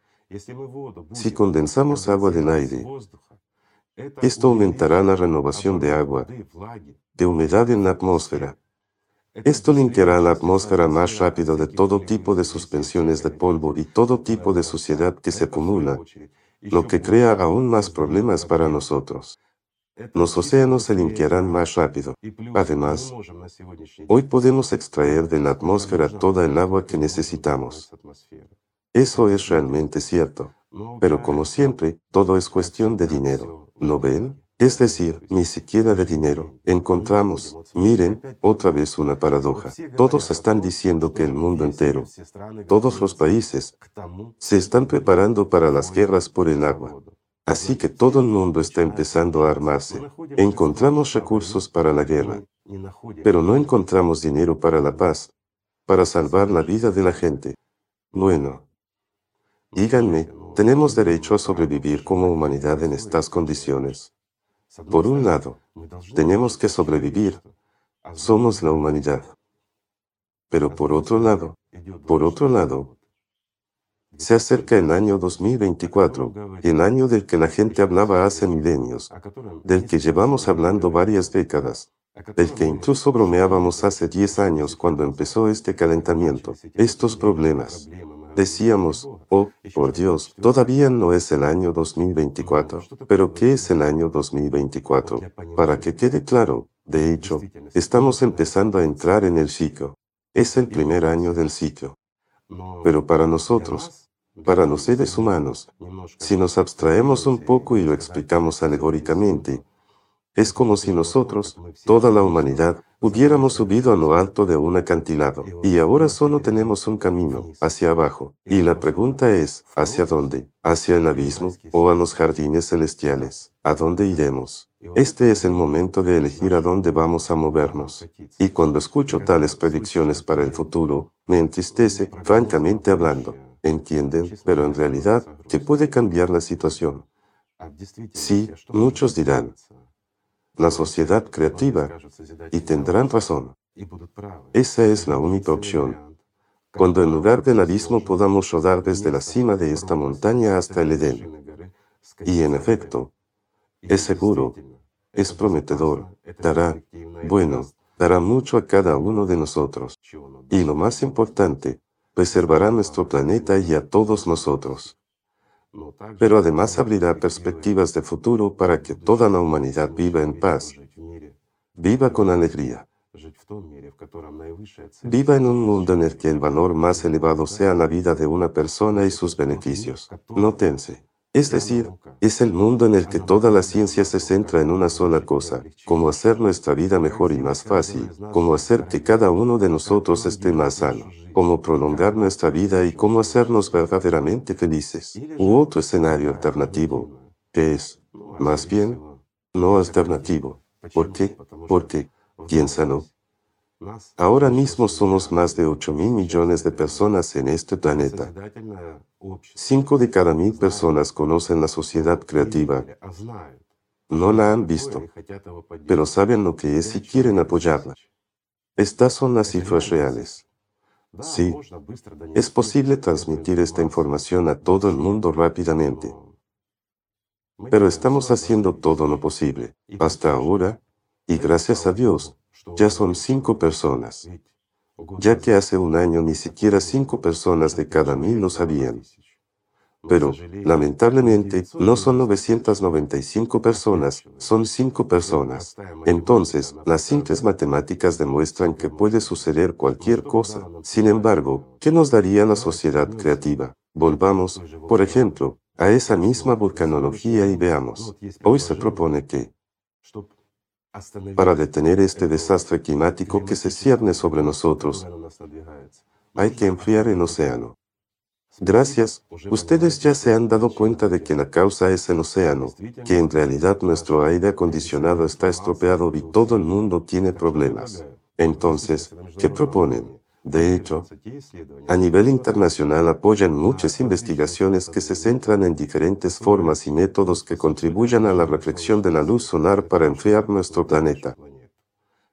Si condensamos agua del aire, esto aumentará la renovación de agua, de humedad en la atmósfera. Esto limpiará la atmósfera más rápido de todo tipo de suspensiones de polvo y todo tipo de suciedad que se acumula, lo que crea aún más problemas para nosotros. Los océanos se limpiarán más rápido. Además, hoy podemos extraer de la atmósfera toda el agua que necesitamos. Eso es realmente cierto. Pero como siempre, todo es cuestión de dinero. ¿Lo ven? Es decir, ni siquiera de dinero. Encontramos, miren, otra vez una paradoja. Todos están diciendo que el mundo entero, todos los países, se están preparando para las guerras por el agua. Así que todo el mundo está empezando a armarse. Encontramos recursos para la guerra, pero no encontramos dinero para la paz, para salvar la vida de la gente. Bueno, Díganme, ¿tenemos derecho a sobrevivir como humanidad en estas condiciones? Por un lado, tenemos que sobrevivir. Somos la humanidad. Pero por otro lado, por otro lado, se acerca el año 2024, el año del que la gente hablaba hace milenios, del que llevamos hablando varias décadas, del que incluso bromeábamos hace 10 años cuando empezó este calentamiento, estos problemas. Decíamos, oh, por Dios, todavía no es el año 2024. Pero ¿qué es el año 2024? Para que quede claro, de hecho, estamos empezando a entrar en el ciclo. Es el primer año del ciclo. Pero para nosotros, para los seres humanos, si nos abstraemos un poco y lo explicamos alegóricamente, es como si nosotros, toda la humanidad, hubiéramos subido a lo alto de un acantilado y ahora solo tenemos un camino, hacia abajo. Y la pregunta es, ¿hacia dónde? ¿Hacia el abismo o a los jardines celestiales? ¿A dónde iremos? Este es el momento de elegir a dónde vamos a movernos. Y cuando escucho tales predicciones para el futuro, me entristece, francamente hablando. ¿Entienden? Pero en realidad, ¿qué puede cambiar la situación? Sí, muchos dirán, la sociedad creativa, y tendrán razón. Esa es la única opción. Cuando en lugar del abismo podamos rodar desde la cima de esta montaña hasta el Edén. Y en efecto, es seguro, es prometedor, dará, bueno, dará mucho a cada uno de nosotros. Y lo más importante, preservará nuestro planeta y a todos nosotros pero además abrirá perspectivas de futuro para que toda la humanidad viva en paz, viva con alegría, viva en un mundo en el que el valor más elevado sea la vida de una persona y sus beneficios. Nótense, Es decir, es el mundo en el que toda la ciencia se centra en una sola cosa, cómo hacer nuestra vida mejor y más fácil, cómo hacer que cada uno de nosotros esté más sano, cómo prolongar nuestra vida y cómo hacernos verdaderamente felices. U otro escenario alternativo, que es, más bien, no alternativo. ¿Por qué? Porque, piénsalo, Ahora mismo somos más de 8 mil millones de personas en este planeta. Cinco de cada mil personas conocen la sociedad creativa. No la han visto, pero saben lo que es y quieren apoyarla. Estas son las cifras reales. Sí, es posible transmitir esta información a todo el mundo rápidamente. Pero estamos haciendo todo lo posible. Hasta ahora, y gracias a Dios, ya son cinco personas, ya que hace un año ni siquiera cinco personas de cada mil lo sabían. Pero, lamentablemente, no son 995 personas, son cinco personas. Entonces, las simples matemáticas demuestran que puede suceder cualquier cosa. Sin embargo, ¿qué nos daría la sociedad creativa? Volvamos, por ejemplo, a esa misma vulcanología y veamos. Hoy se propone que, para detener este desastre climático que se cierne sobre nosotros, hay que enfriar el océano. Gracias, ustedes ya se han dado cuenta de que la causa es el océano, que en realidad nuestro aire acondicionado está estropeado y todo el mundo tiene problemas. Entonces, ¿qué proponen? De hecho, a nivel internacional apoyan muchas investigaciones que se centran en diferentes formas y métodos que contribuyan a la reflexión de la luz solar para enfriar nuestro planeta.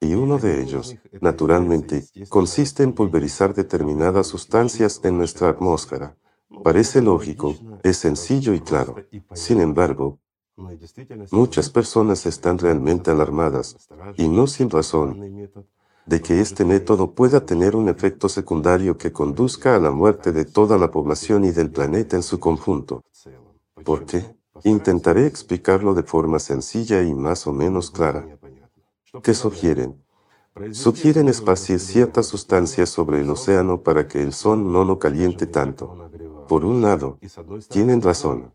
Y uno de ellos, naturalmente, consiste en pulverizar determinadas sustancias en nuestra atmósfera. Parece lógico, es sencillo y claro. Sin embargo, muchas personas están realmente alarmadas, y no sin razón, de que este método pueda tener un efecto secundario que conduzca a la muerte de toda la población y del planeta en su conjunto. ¿Por qué? Intentaré explicarlo de forma sencilla y más o menos clara. ¿Qué sugieren? Sugieren esparcir ciertas sustancias sobre el océano para que el sol no lo caliente tanto. Por un lado, tienen razón.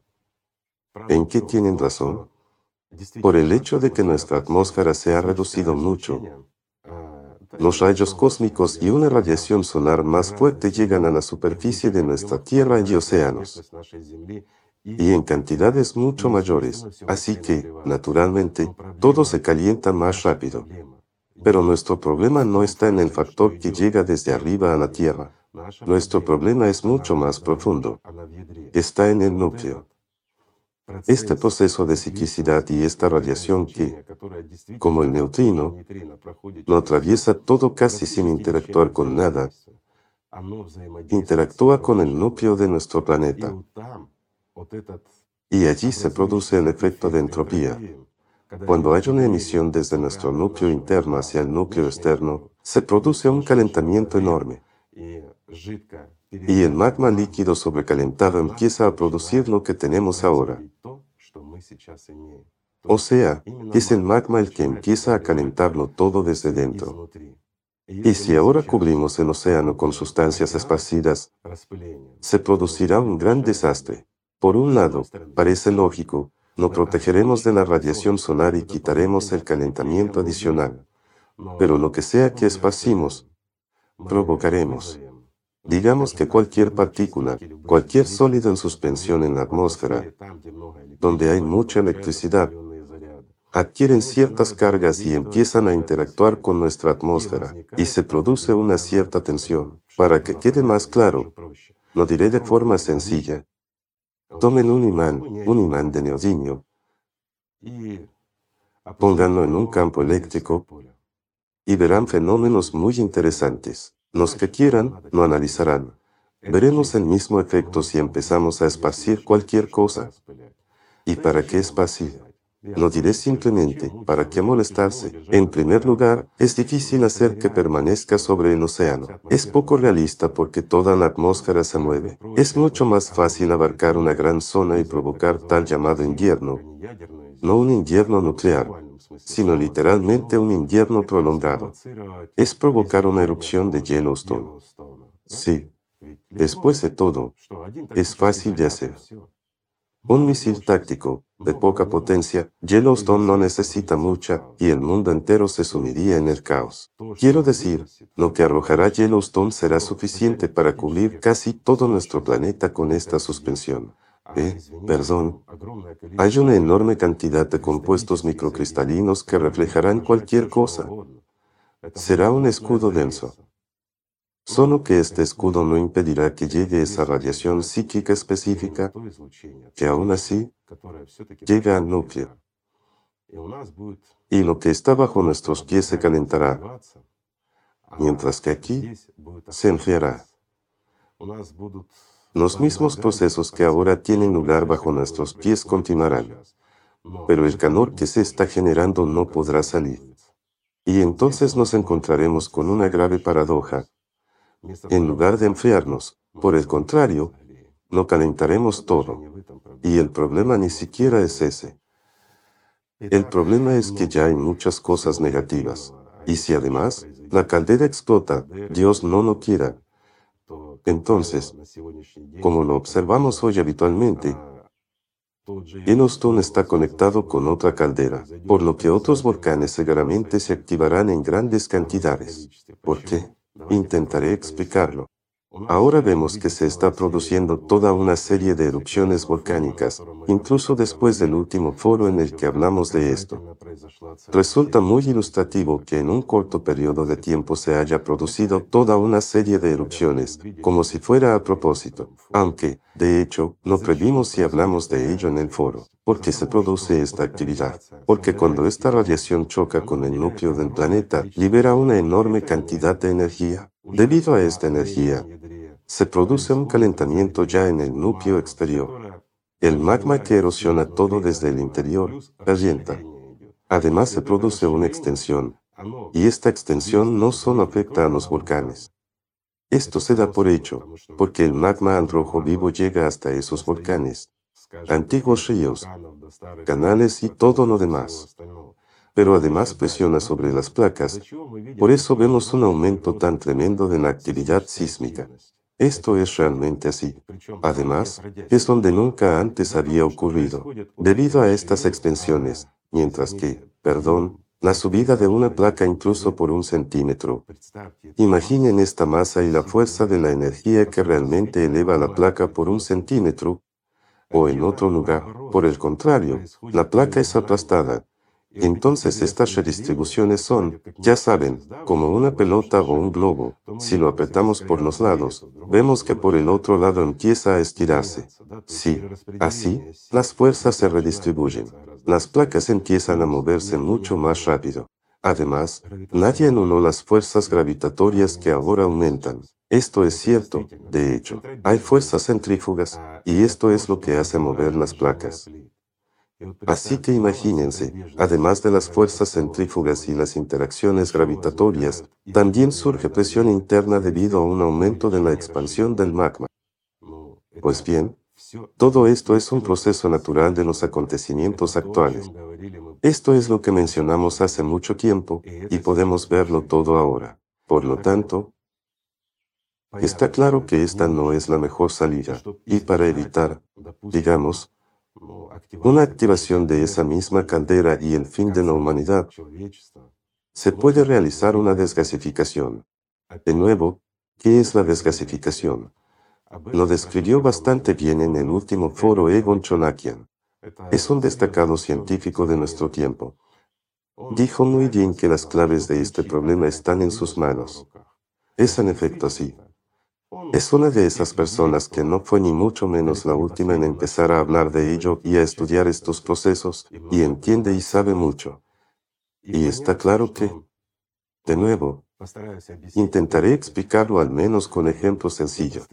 ¿En qué tienen razón? Por el hecho de que nuestra atmósfera se ha reducido mucho, los rayos cósmicos y una radiación solar más fuerte llegan a la superficie de nuestra Tierra y océanos, y en cantidades mucho mayores, así que, naturalmente, todo se calienta más rápido. Pero nuestro problema no está en el factor que llega desde arriba a la Tierra. Nuestro problema es mucho más profundo. Está en el núcleo. Este proceso de ciclicidad y esta radiación que, como el neutrino, lo atraviesa todo casi sin interactuar con nada, interactúa con el núcleo de nuestro planeta. Y allí se produce el efecto de entropía. Cuando hay una emisión desde nuestro núcleo interno hacia el núcleo externo, se produce un calentamiento enorme y el magma líquido sobrecalentado empieza a producir lo que tenemos ahora. O sea, es el magma el que empieza a calentarlo todo desde dentro. Y si ahora cubrimos el océano con sustancias esparcidas, se producirá un gran desastre. Por un lado, parece lógico, lo protegeremos de la radiación solar y quitaremos el calentamiento adicional. Pero lo que sea que esparcimos, provocaremos. Digamos que cualquier partícula, cualquier sólido en suspensión en la atmósfera, donde hay mucha electricidad, adquieren ciertas cargas y empiezan a interactuar con nuestra atmósfera, y se produce una cierta tensión. Para que quede más claro, lo diré de forma sencilla. Tomen un imán, un imán de neodimio, pónganlo en un campo eléctrico y verán fenómenos muy interesantes. Los que quieran lo analizarán. Veremos el mismo efecto si empezamos a esparcir cualquier cosa. ¿Y para qué esparcir? Lo diré simplemente, ¿para qué molestarse? En primer lugar, es difícil hacer que permanezca sobre el océano. Es poco realista porque toda la atmósfera se mueve. Es mucho más fácil abarcar una gran zona y provocar tal llamado invierno, no un invierno nuclear, sino literalmente un invierno prolongado. Es provocar una erupción de Yellowstone. Sí, después de todo, es fácil de hacer. Un misil táctico, de poca potencia, Yellowstone no necesita mucha, y el mundo entero se sumiría en el caos. Quiero decir, lo que arrojará Yellowstone será suficiente para cubrir casi todo nuestro planeta con esta suspensión. Eh, perdón, hay una enorme cantidad de compuestos microcristalinos que reflejarán cualquier cosa. Será un escudo denso. Solo que este escudo no impedirá que llegue esa radiación psíquica específica, que aún así llega al núcleo. Y lo que está bajo nuestros pies se calentará, mientras que aquí se enfriará. Los mismos procesos que ahora tienen lugar bajo nuestros pies continuarán, pero el calor que se está generando no podrá salir. Y entonces nos encontraremos con una grave paradoja. En lugar de enfriarnos, por el contrario, lo calentaremos todo. Y el problema ni siquiera es ese. El problema es que ya hay muchas cosas negativas. Y si además la caldera explota, Dios no lo quiera, entonces, como lo observamos hoy habitualmente, Yellowstone está conectado con otra caldera, por lo que otros volcanes seguramente se activarán en grandes cantidades. ¿Por qué? Intentaré explicarlo. Ahora vemos que se está produciendo toda una serie de erupciones volcánicas, incluso después del último foro en el que hablamos de esto. Resulta muy ilustrativo que en un corto periodo de tiempo se haya producido toda una serie de erupciones, como si fuera a propósito, aunque, de hecho, no previmos si hablamos de ello en el foro. ¿Por qué se produce esta actividad? Porque cuando esta radiación choca con el núcleo del planeta, libera una enorme cantidad de energía. Debido a esta energía, se produce un calentamiento ya en el núcleo exterior. El magma que erosiona todo desde el interior calienta. Además se produce una extensión, y esta extensión no solo afecta a los volcanes. Esto se da por hecho, porque el magma al rojo vivo llega hasta esos volcanes, antiguos ríos, canales y todo lo demás pero además presiona sobre las placas. Por eso vemos un aumento tan tremendo de la actividad sísmica. Esto es realmente así. Además, es donde nunca antes había ocurrido, debido a estas extensiones, mientras que, perdón, la subida de una placa incluso por un centímetro. Imaginen esta masa y la fuerza de la energía que realmente eleva la placa por un centímetro, o en otro lugar, por el contrario, la placa es aplastada, entonces estas redistribuciones son, ya saben, como una pelota o un globo. Si lo apretamos por los lados, vemos que por el otro lado empieza a estirarse. Sí, así, las fuerzas se redistribuyen. Las placas empiezan a moverse mucho más rápido. Además, nadie anuló las fuerzas gravitatorias que ahora aumentan. Esto es cierto, de hecho, hay fuerzas centrífugas, y esto es lo que hace mover las placas. Así que imagínense, además de las fuerzas centrífugas y las interacciones gravitatorias, también surge presión interna debido a un aumento de la expansión del magma. Pues bien, todo esto es un proceso natural de los acontecimientos actuales. Esto es lo que mencionamos hace mucho tiempo y podemos verlo todo ahora. Por lo tanto, está claro que esta no es la mejor salida y para evitar, digamos, una activación de esa misma caldera y el fin de la humanidad, se puede realizar una desgasificación. De nuevo, ¿qué es la desgasificación? Lo describió bastante bien en el último foro Egon Chonakian. Es un destacado científico de nuestro tiempo. Dijo muy bien que las claves de este problema están en sus manos. Es en efecto así. Es una de esas personas que no fue ni mucho menos la última en empezar a hablar de ello y a estudiar estos procesos, y entiende y sabe mucho. Y está claro que, de nuevo, intentaré explicarlo al menos con ejemplos sencillos.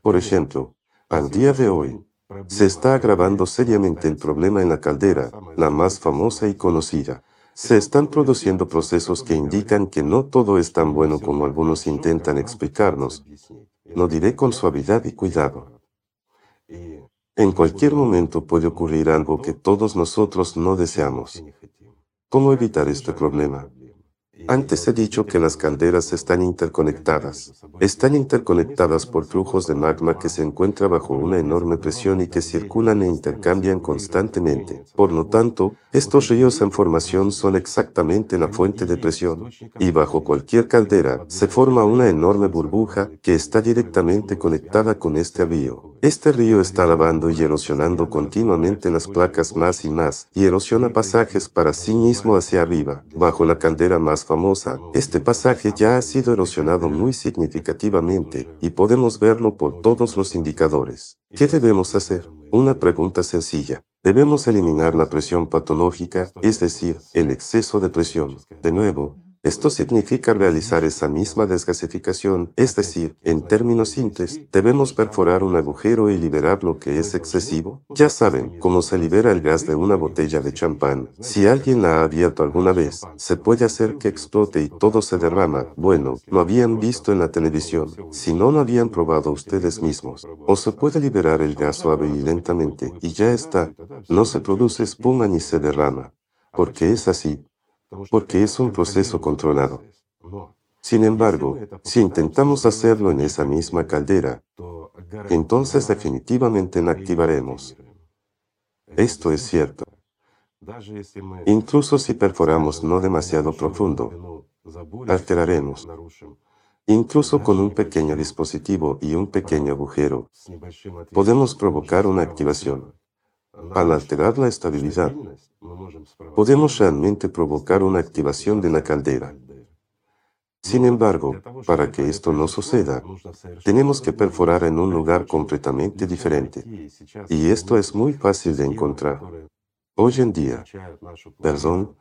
Por ejemplo, al día de hoy, se está agravando seriamente el problema en la caldera, la más famosa y conocida, se están produciendo procesos que indican que no todo es tan bueno como algunos intentan explicarnos. Lo diré con suavidad y cuidado. En cualquier momento puede ocurrir algo que todos nosotros no deseamos. ¿Cómo evitar este problema? Antes he dicho que las calderas están interconectadas. Están interconectadas por flujos de magma que se encuentran bajo una enorme presión y que circulan e intercambian constantemente. Por lo tanto, estos ríos en formación son exactamente la fuente de presión. Y bajo cualquier caldera se forma una enorme burbuja que está directamente conectada con este río. Este río está lavando y erosionando continuamente las placas más y más, y erosiona pasajes para sí mismo hacia arriba. Bajo la caldera más famosa, este pasaje ya ha sido erosionado muy significativamente, y podemos verlo por todos los indicadores. ¿Qué debemos hacer? Una pregunta sencilla. Debemos eliminar la presión patológica, es decir, el exceso de presión. De nuevo, esto significa realizar esa misma desgasificación, es decir, en términos simples, debemos perforar un agujero y liberar lo que es excesivo. Ya saben cómo se libera el gas de una botella de champán. Si alguien la ha abierto alguna vez, se puede hacer que explote y todo se derrama. Bueno, lo habían visto en la televisión. Si no lo habían probado ustedes mismos. O se puede liberar el gas suave y lentamente, y ya está. No se produce espuma ni se derrama. Porque es así porque es un proceso controlado. Sin embargo, si intentamos hacerlo en esa misma caldera, entonces definitivamente la activaremos. Esto es cierto. Incluso si perforamos no demasiado profundo, alteraremos. Incluso con un pequeño dispositivo y un pequeño agujero, podemos provocar una activación. Al alterar la estabilidad, podemos realmente provocar una activación de la caldera. Sin embargo, para que esto no suceda, tenemos que perforar en un lugar completamente diferente. Y esto es muy fácil de encontrar. Hoy en día, perdón,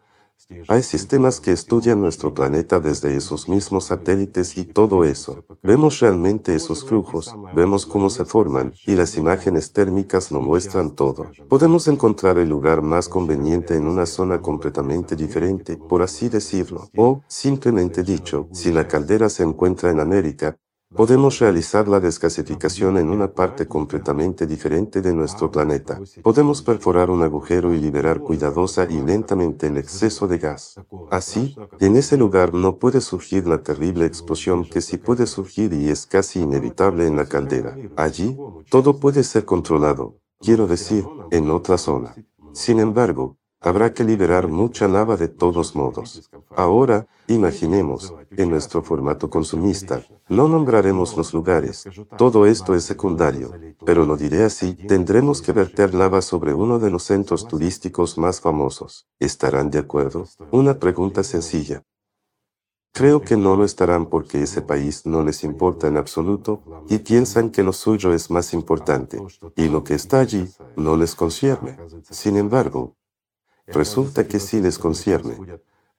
hay sistemas que estudian nuestro planeta desde esos mismos satélites y todo eso. Vemos realmente esos flujos, vemos cómo se forman y las imágenes térmicas lo muestran todo. Podemos encontrar el lugar más conveniente en una zona completamente diferente, por así decirlo. O, simplemente dicho, si la caldera se encuentra en América, Podemos realizar la desgasificación en una parte completamente diferente de nuestro planeta. Podemos perforar un agujero y liberar cuidadosa y lentamente el exceso de gas. Así, en ese lugar no puede surgir la terrible explosión que sí puede surgir y es casi inevitable en la caldera. Allí, todo puede ser controlado, quiero decir, en otra zona. Sin embargo, Habrá que liberar mucha lava de todos modos. Ahora, imaginemos, en nuestro formato consumista, no nombraremos los lugares. Todo esto es secundario, pero lo diré así, tendremos que verter lava sobre uno de los centros turísticos más famosos. ¿Estarán de acuerdo? Una pregunta sencilla. Creo que no lo estarán porque ese país no les importa en absoluto y piensan que lo suyo es más importante, y lo que está allí no les concierne. Sin embargo, Resulta que sí les concierne.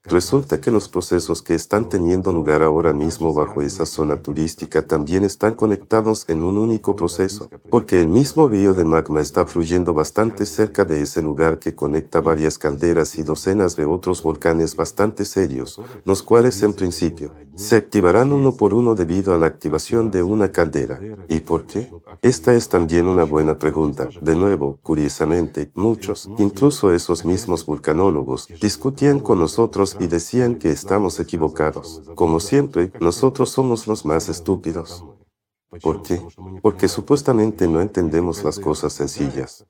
Resulta que los procesos que están teniendo lugar ahora mismo bajo esa zona turística también están conectados en un único proceso, porque el mismo río de magma está fluyendo bastante cerca de ese lugar que conecta varias calderas y docenas de otros volcanes bastante serios, los cuales en principio se activarán uno por uno debido a la activación de una caldera. ¿Y por qué? Esta es también una buena pregunta. De nuevo, curiosamente, muchos, incluso esos mismos vulcanólogos, discutían con nosotros y decían que estamos equivocados. Como siempre, nosotros somos los más estúpidos. ¿Por qué? Porque supuestamente no entendemos las cosas sencillas.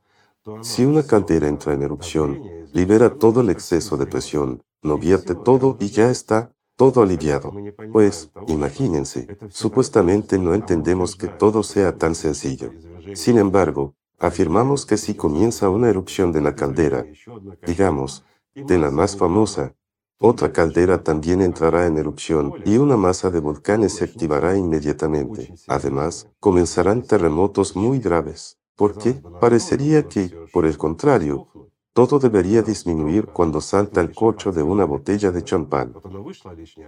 Si una caldera entra en erupción, libera todo el exceso de presión, lo vierte todo y ya está todo aliviado. Pues, imagínense, supuestamente no entendemos que todo sea tan sencillo. Sin embargo, afirmamos que si comienza una erupción de la caldera, digamos, de la más famosa, otra caldera también entrará en erupción y una masa de volcanes se activará inmediatamente. Además, comenzarán terremotos muy graves. Porque parecería que, por el contrario, todo debería disminuir cuando salta el corcho de una botella de champán.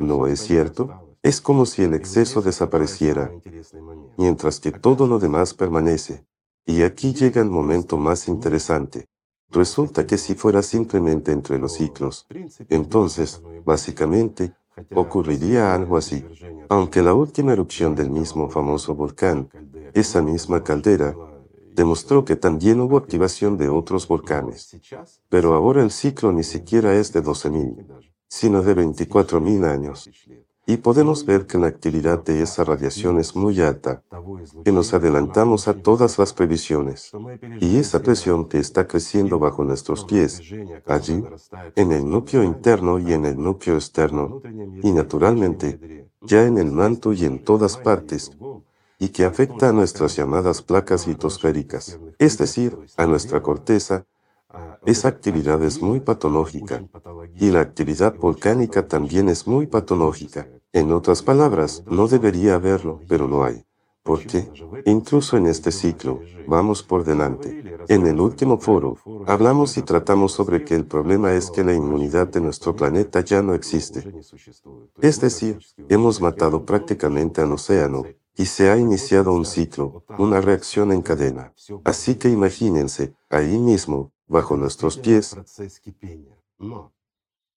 ¿No es cierto? Es como si el exceso desapareciera, mientras que todo lo demás permanece. Y aquí llega el momento más interesante. Resulta que si fuera simplemente entre los ciclos, entonces, básicamente, ocurriría algo así. Aunque la última erupción del mismo famoso volcán, esa misma caldera, demostró que también hubo activación de otros volcanes. Pero ahora el ciclo ni siquiera es de 12.000, sino de 24.000 años. Y podemos ver que la actividad de esa radiación es muy alta, que nos adelantamos a todas las previsiones. Y esa presión que está creciendo bajo nuestros pies, allí, en el núcleo interno y en el núcleo externo, y naturalmente, ya en el manto y en todas partes, y que afecta a nuestras llamadas placas litosféricas, es decir, a nuestra corteza, esa actividad es muy patológica y la actividad volcánica también es muy patológica. En otras palabras, no debería haberlo, pero lo hay. Porque, incluso en este ciclo, vamos por delante. En el último foro, hablamos y tratamos sobre que el problema es que la inmunidad de nuestro planeta ya no existe. Es decir, hemos matado prácticamente al océano y se ha iniciado un ciclo, una reacción en cadena. Así que imagínense, ahí mismo, bajo nuestros pies,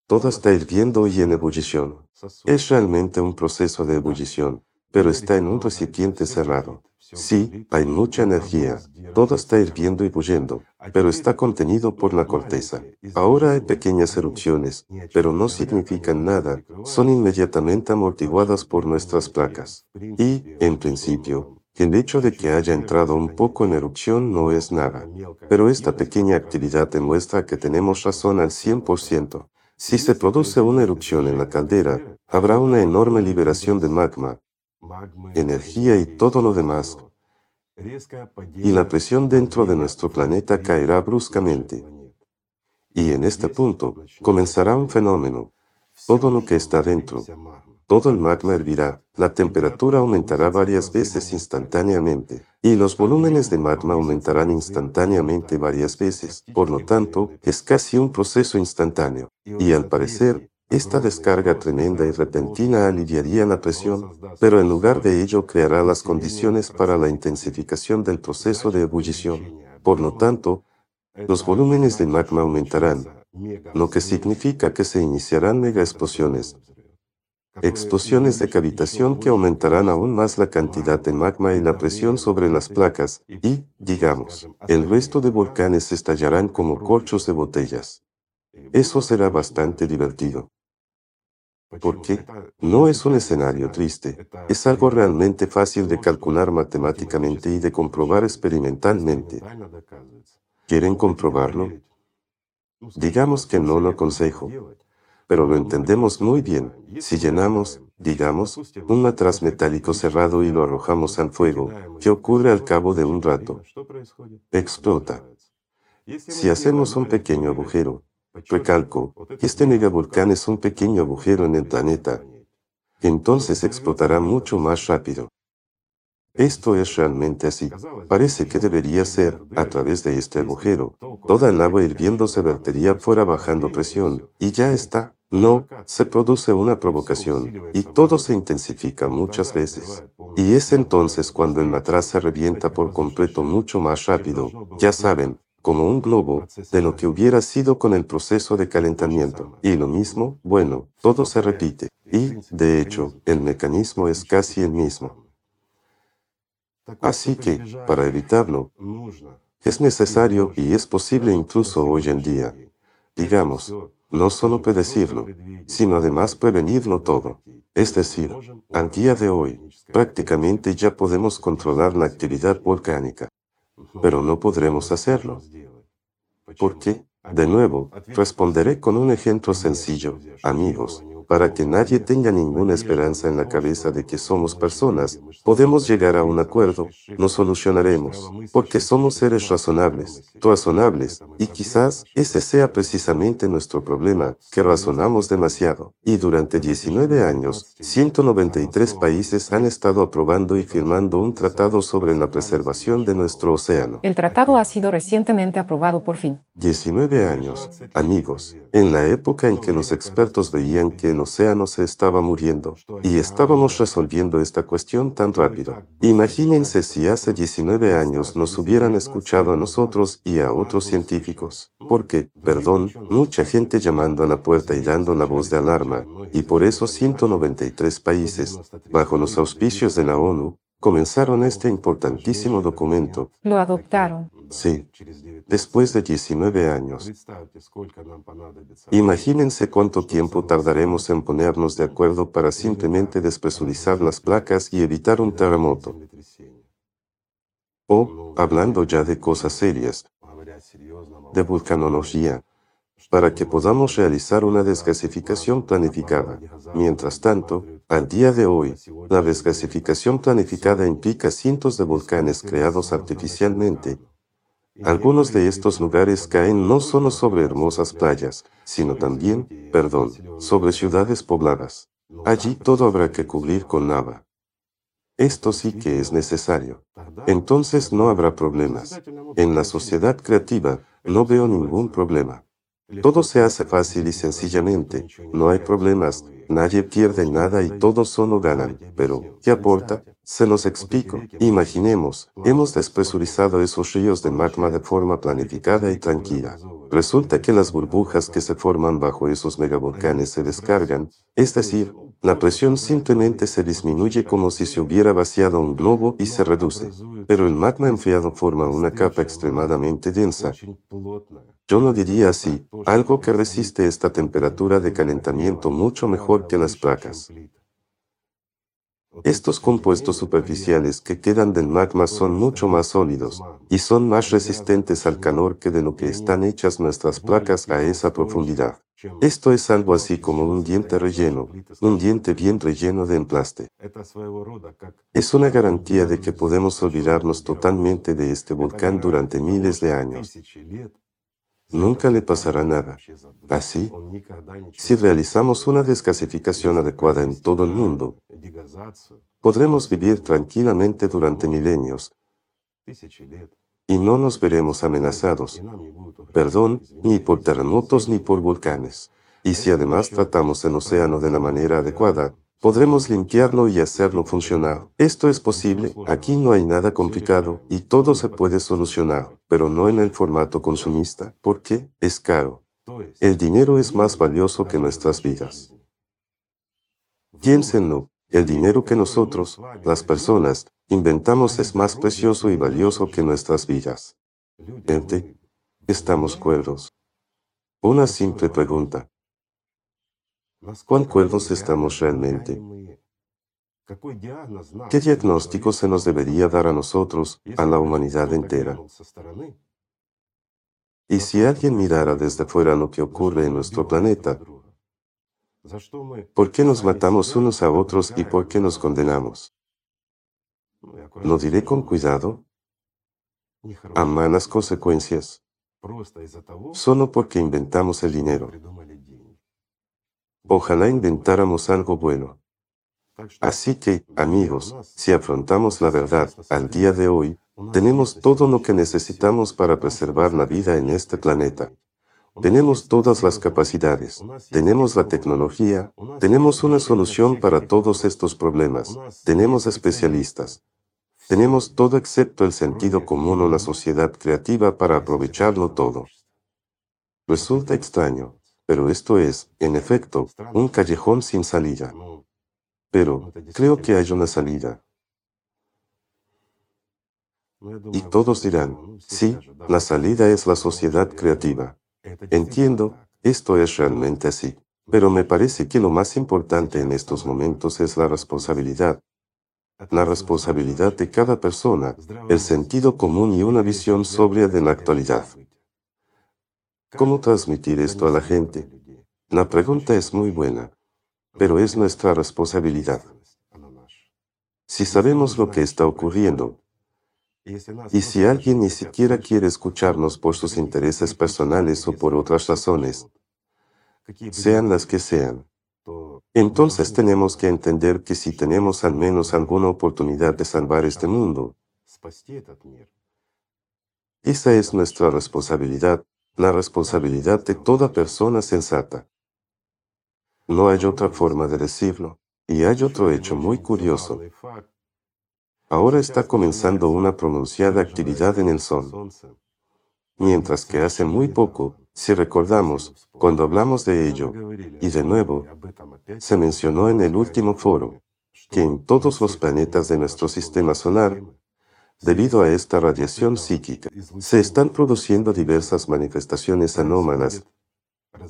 todo está hirviendo y en ebullición. Es realmente un proceso de ebullición, pero está en un recipiente cerrado. Sí, hay mucha energía, todo está hirviendo y bulliendo, pero está contenido por la corteza. Ahora hay pequeñas erupciones, pero no significan nada, son inmediatamente amortiguadas por nuestras placas. Y, en principio, el hecho de que haya entrado un poco en erupción no es nada, pero esta pequeña actividad demuestra que tenemos razón al 100%. Si se produce una erupción en la caldera, habrá una enorme liberación de magma, energía y todo lo demás, y la presión dentro de nuestro planeta caerá bruscamente. Y en este punto comenzará un fenómeno. Todo lo que está dentro, todo el magma hervirá, la temperatura aumentará varias veces instantáneamente, y los volúmenes de magma aumentarán instantáneamente varias veces. Por lo tanto, es casi un proceso instantáneo. Y al parecer, esta descarga tremenda y repentina aliviaría la presión, pero en lugar de ello creará las condiciones para la intensificación del proceso de ebullición. Por lo tanto, los volúmenes de magma aumentarán, lo que significa que se iniciarán mega explosiones, explosiones de cavitación que aumentarán aún más la cantidad de magma y la presión sobre las placas, y, digamos, el resto de volcanes estallarán como corchos de botellas. Eso será bastante divertido. Porque no es un escenario triste, es algo realmente fácil de calcular matemáticamente y de comprobar experimentalmente. ¿Quieren comprobarlo? Digamos que no lo aconsejo, pero lo entendemos muy bien. Si llenamos, digamos, un matraz metálico cerrado y lo arrojamos al fuego, ¿qué ocurre al cabo de un rato? Explota. Si hacemos un pequeño agujero, recalco, este megavolcán es un pequeño agujero en el planeta, entonces explotará mucho más rápido. Esto es realmente así. Parece que debería ser, a través de este agujero, toda el agua hirviendo se vertería fuera bajando presión, y ya está. No, se produce una provocación y todo se intensifica muchas veces. Y es entonces cuando el matraz se revienta por completo mucho más rápido, ya saben, como un globo, de lo que hubiera sido con el proceso de calentamiento. Y lo mismo, bueno, todo se repite. Y, de hecho, el mecanismo es casi el mismo. Así que, para evitarlo, es necesario y es posible incluso hoy en día, digamos, no solo predecirlo, sino además prevenirlo todo. Es decir, al día de hoy, prácticamente ya podemos controlar la actividad volcánica, pero no podremos hacerlo. ¿Por qué? De nuevo, responderé con un ejemplo sencillo, amigos para que nadie tenga ninguna esperanza en la cabeza de que somos personas, podemos llegar a un acuerdo, nos solucionaremos, porque somos seres razonables, razonables, y quizás ese sea precisamente nuestro problema, que razonamos demasiado. Y durante 19 años, 193 países han estado aprobando y firmando un tratado sobre la preservación de nuestro océano. El tratado ha sido recientemente aprobado por fin. 19 años, amigos, en la época en que los expertos veían que el océano se estaba muriendo y estábamos resolviendo esta cuestión tan rápido. Imagínense si hace 19 años nos hubieran escuchado a nosotros y a otros científicos, porque, perdón, mucha gente llamando a la puerta y dando la voz de alarma, y por eso 193 países, bajo los auspicios de la ONU, comenzaron este importantísimo documento. Lo adoptaron. Sí, después de 19 años. Imagínense cuánto tiempo tardaremos en ponernos de acuerdo para simplemente despresurizar las placas y evitar un terremoto. O, hablando ya de cosas serias, de vulcanología, para que podamos realizar una desgasificación planificada. Mientras tanto, al día de hoy, la desgasificación planificada implica cientos de volcanes creados artificialmente. Algunos de estos lugares caen no solo sobre hermosas playas, sino también, perdón, sobre ciudades pobladas. Allí todo habrá que cubrir con lava. Esto sí que es necesario. Entonces no habrá problemas. En la sociedad creativa no veo ningún problema. Todo se hace fácil y sencillamente. No hay problemas, nadie pierde nada y todos solo ganan. Pero, ¿qué aporta? Se los explico. Imaginemos, hemos despresurizado esos ríos de magma de forma planificada y tranquila. Resulta que las burbujas que se forman bajo esos megavolcanes se descargan, es decir, la presión simplemente se disminuye como si se hubiera vaciado un globo y se reduce. Pero el magma enfriado forma una capa extremadamente densa. Yo lo diría así, algo que resiste esta temperatura de calentamiento mucho mejor que las placas. Estos compuestos superficiales que quedan del magma son mucho más sólidos y son más resistentes al calor que de lo que están hechas nuestras placas a esa profundidad. Esto es algo así como un diente relleno, un diente bien relleno de emplaste. Es una garantía de que podemos olvidarnos totalmente de este volcán durante miles de años. Nunca le pasará nada. Así, si realizamos una desgasificación adecuada en todo el mundo, podremos vivir tranquilamente durante milenios y no nos veremos amenazados, perdón, ni por terremotos ni por volcanes. Y si además tratamos el océano de la manera adecuada, podremos limpiarlo y hacerlo funcionar. Esto es posible, aquí no hay nada complicado y todo se puede solucionar, pero no en el formato consumista, porque es caro. El dinero es más valioso que nuestras vidas. Piénsenlo, el dinero que nosotros, las personas, inventamos es más precioso y valioso que nuestras vidas. Gente, ¿estamos cuerdos? Una simple pregunta. ¿Cuán cuerdos estamos realmente? ¿Qué diagnóstico se nos debería dar a nosotros, a la humanidad entera? Y si alguien mirara desde fuera lo que ocurre en nuestro planeta, ¿por qué nos matamos unos a otros y por qué nos condenamos? Lo diré con cuidado, a malas consecuencias, solo porque inventamos el dinero. Ojalá inventáramos algo bueno. Así que, amigos, si afrontamos la verdad al día de hoy, tenemos todo lo que necesitamos para preservar la vida en este planeta. Tenemos todas las capacidades, tenemos la tecnología, tenemos una solución para todos estos problemas, tenemos especialistas, tenemos todo excepto el sentido común o la sociedad creativa para aprovecharlo todo. Resulta extraño, pero esto es, en efecto, un callejón sin salida. Pero creo que hay una salida. Y todos dirán, sí, la salida es la sociedad creativa. Entiendo, esto es realmente así. Pero me parece que lo más importante en estos momentos es la responsabilidad. La responsabilidad de cada persona, el sentido común y una visión sobria de la actualidad. ¿Cómo transmitir esto a la gente? La pregunta es muy buena, pero es nuestra responsabilidad. Si sabemos lo que está ocurriendo, y si alguien ni siquiera quiere escucharnos por sus intereses personales o por otras razones, sean las que sean, entonces tenemos que entender que si tenemos al menos alguna oportunidad de salvar este mundo, esa es nuestra responsabilidad la responsabilidad de toda persona sensata. No hay otra forma de decirlo. Y hay otro hecho muy curioso. Ahora está comenzando una pronunciada actividad en el Sol. Mientras que hace muy poco, si recordamos, cuando hablamos de ello, y de nuevo, se mencionó en el último foro, que en todos los planetas de nuestro sistema solar, debido a esta radiación psíquica, se están produciendo diversas manifestaciones anómalas,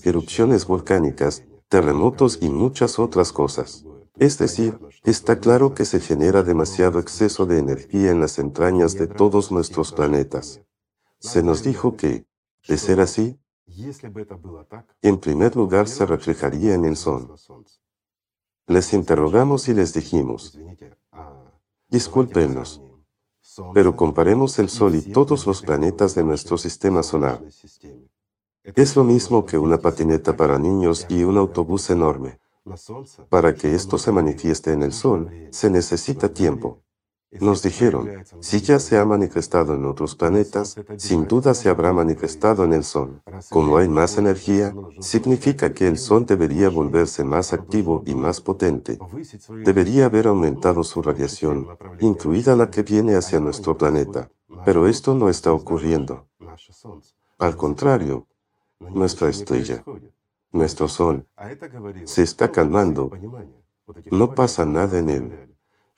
erupciones volcánicas, terremotos y muchas otras cosas. Es decir, está claro que se genera demasiado exceso de energía en las entrañas de todos nuestros planetas. Se nos dijo que, de ser así, en primer lugar se reflejaría en el Sol. Les interrogamos y les dijimos, discúlpenos, pero comparemos el Sol y todos los planetas de nuestro sistema solar. Es lo mismo que una patineta para niños y un autobús enorme. Para que esto se manifieste en el Sol, se necesita tiempo. Nos dijeron, si ya se ha manifestado en otros planetas, sin duda se habrá manifestado en el Sol. Como hay más energía, significa que el Sol debería volverse más activo y más potente. Debería haber aumentado su radiación, incluida la que viene hacia nuestro planeta. Pero esto no está ocurriendo. Al contrario, nuestra estrella, nuestro Sol, se está calmando. No pasa nada en él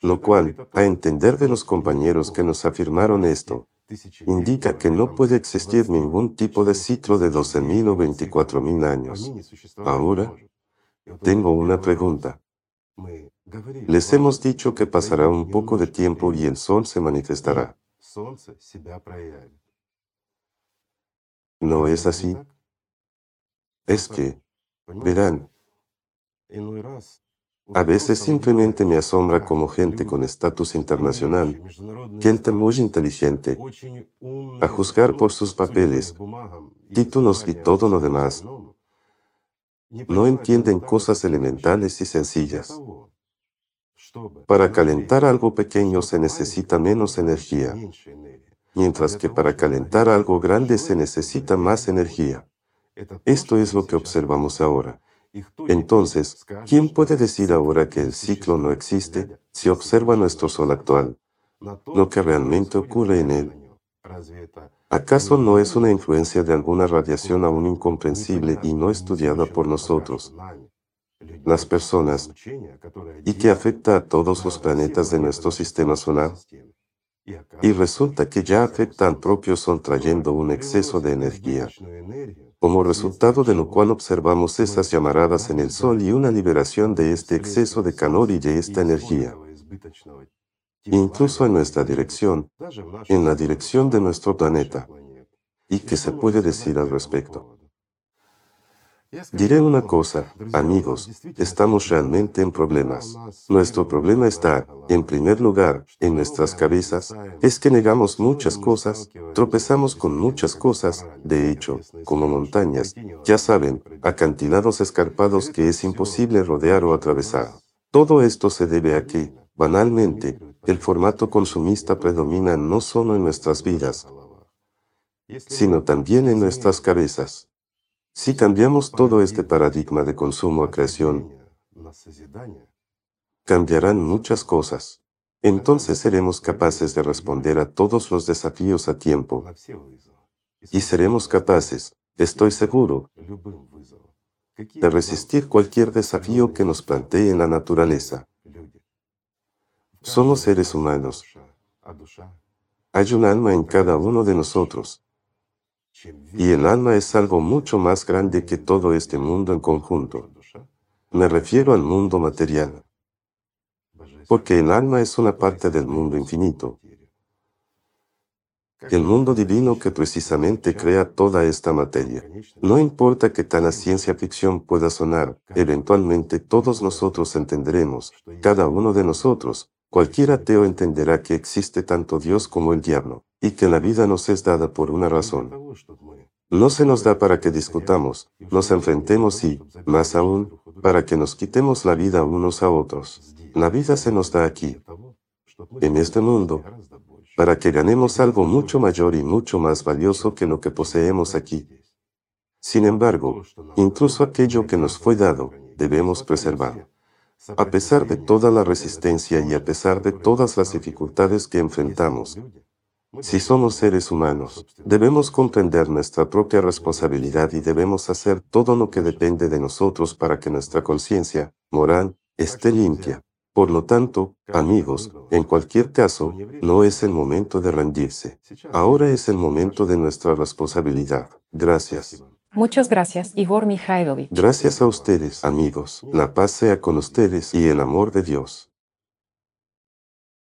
lo cual, a entender de los compañeros que nos afirmaron esto, indica que no puede existir ningún tipo de ciclo de 12.000 o 24.000 años. Ahora, tengo una pregunta. Les hemos dicho que pasará un poco de tiempo y el sol se manifestará. ¿No es así? Es que, verán, a veces simplemente me asombra como gente con estatus internacional, gente muy inteligente, a juzgar por sus papeles, títulos y todo lo demás, no entienden cosas elementales y sencillas. Para calentar algo pequeño se necesita menos energía, mientras que para calentar algo grande se necesita más energía. Esto es lo que observamos ahora. Entonces, ¿quién puede decir ahora que el ciclo no existe si observa nuestro Sol actual, lo que realmente ocurre en él? ¿Acaso no es una influencia de alguna radiación aún incomprensible y no estudiada por nosotros, las personas, y que afecta a todos los planetas de nuestro sistema solar? Y resulta que ya afecta al propio Sol trayendo un exceso de energía como resultado de lo cual observamos esas llamaradas en el Sol y una liberación de este exceso de calor y de esta energía. Incluso en nuestra dirección, en la dirección de nuestro planeta. ¿Y qué se puede decir al respecto? Diré una cosa, amigos, estamos realmente en problemas. Nuestro problema está, en primer lugar, en nuestras cabezas, es que negamos muchas cosas, tropezamos con muchas cosas, de hecho, como montañas, ya saben, acantilados escarpados que es imposible rodear o atravesar. Todo esto se debe a que, banalmente, el formato consumista predomina no solo en nuestras vidas, sino también en nuestras cabezas. Si cambiamos todo este paradigma de consumo a creación, cambiarán muchas cosas. Entonces seremos capaces de responder a todos los desafíos a tiempo. Y seremos capaces, estoy seguro, de resistir cualquier desafío que nos plantee en la naturaleza. Somos seres humanos. Hay un alma en cada uno de nosotros. Y el alma es algo mucho más grande que todo este mundo en conjunto. Me refiero al mundo material. Porque el alma es una parte del mundo infinito. El mundo divino que precisamente crea toda esta materia. No importa que tal ciencia ficción pueda sonar, eventualmente todos nosotros entenderemos, cada uno de nosotros, cualquier ateo entenderá que existe tanto Dios como el diablo y que la vida nos es dada por una razón. No se nos da para que discutamos, nos enfrentemos y, más aún, para que nos quitemos la vida unos a otros. La vida se nos da aquí, en este mundo, para que ganemos algo mucho mayor y mucho más valioso que lo que poseemos aquí. Sin embargo, incluso aquello que nos fue dado, debemos preservar. A pesar de toda la resistencia y a pesar de todas las dificultades que enfrentamos, si somos seres humanos, debemos comprender nuestra propia responsabilidad y debemos hacer todo lo que depende de nosotros para que nuestra conciencia moral esté limpia. Por lo tanto, amigos, en cualquier caso, no es el momento de rendirse. Ahora es el momento de nuestra responsabilidad. Gracias. Muchas gracias, Igor Mikhailovich. Gracias a ustedes, amigos. La paz sea con ustedes y el amor de Dios.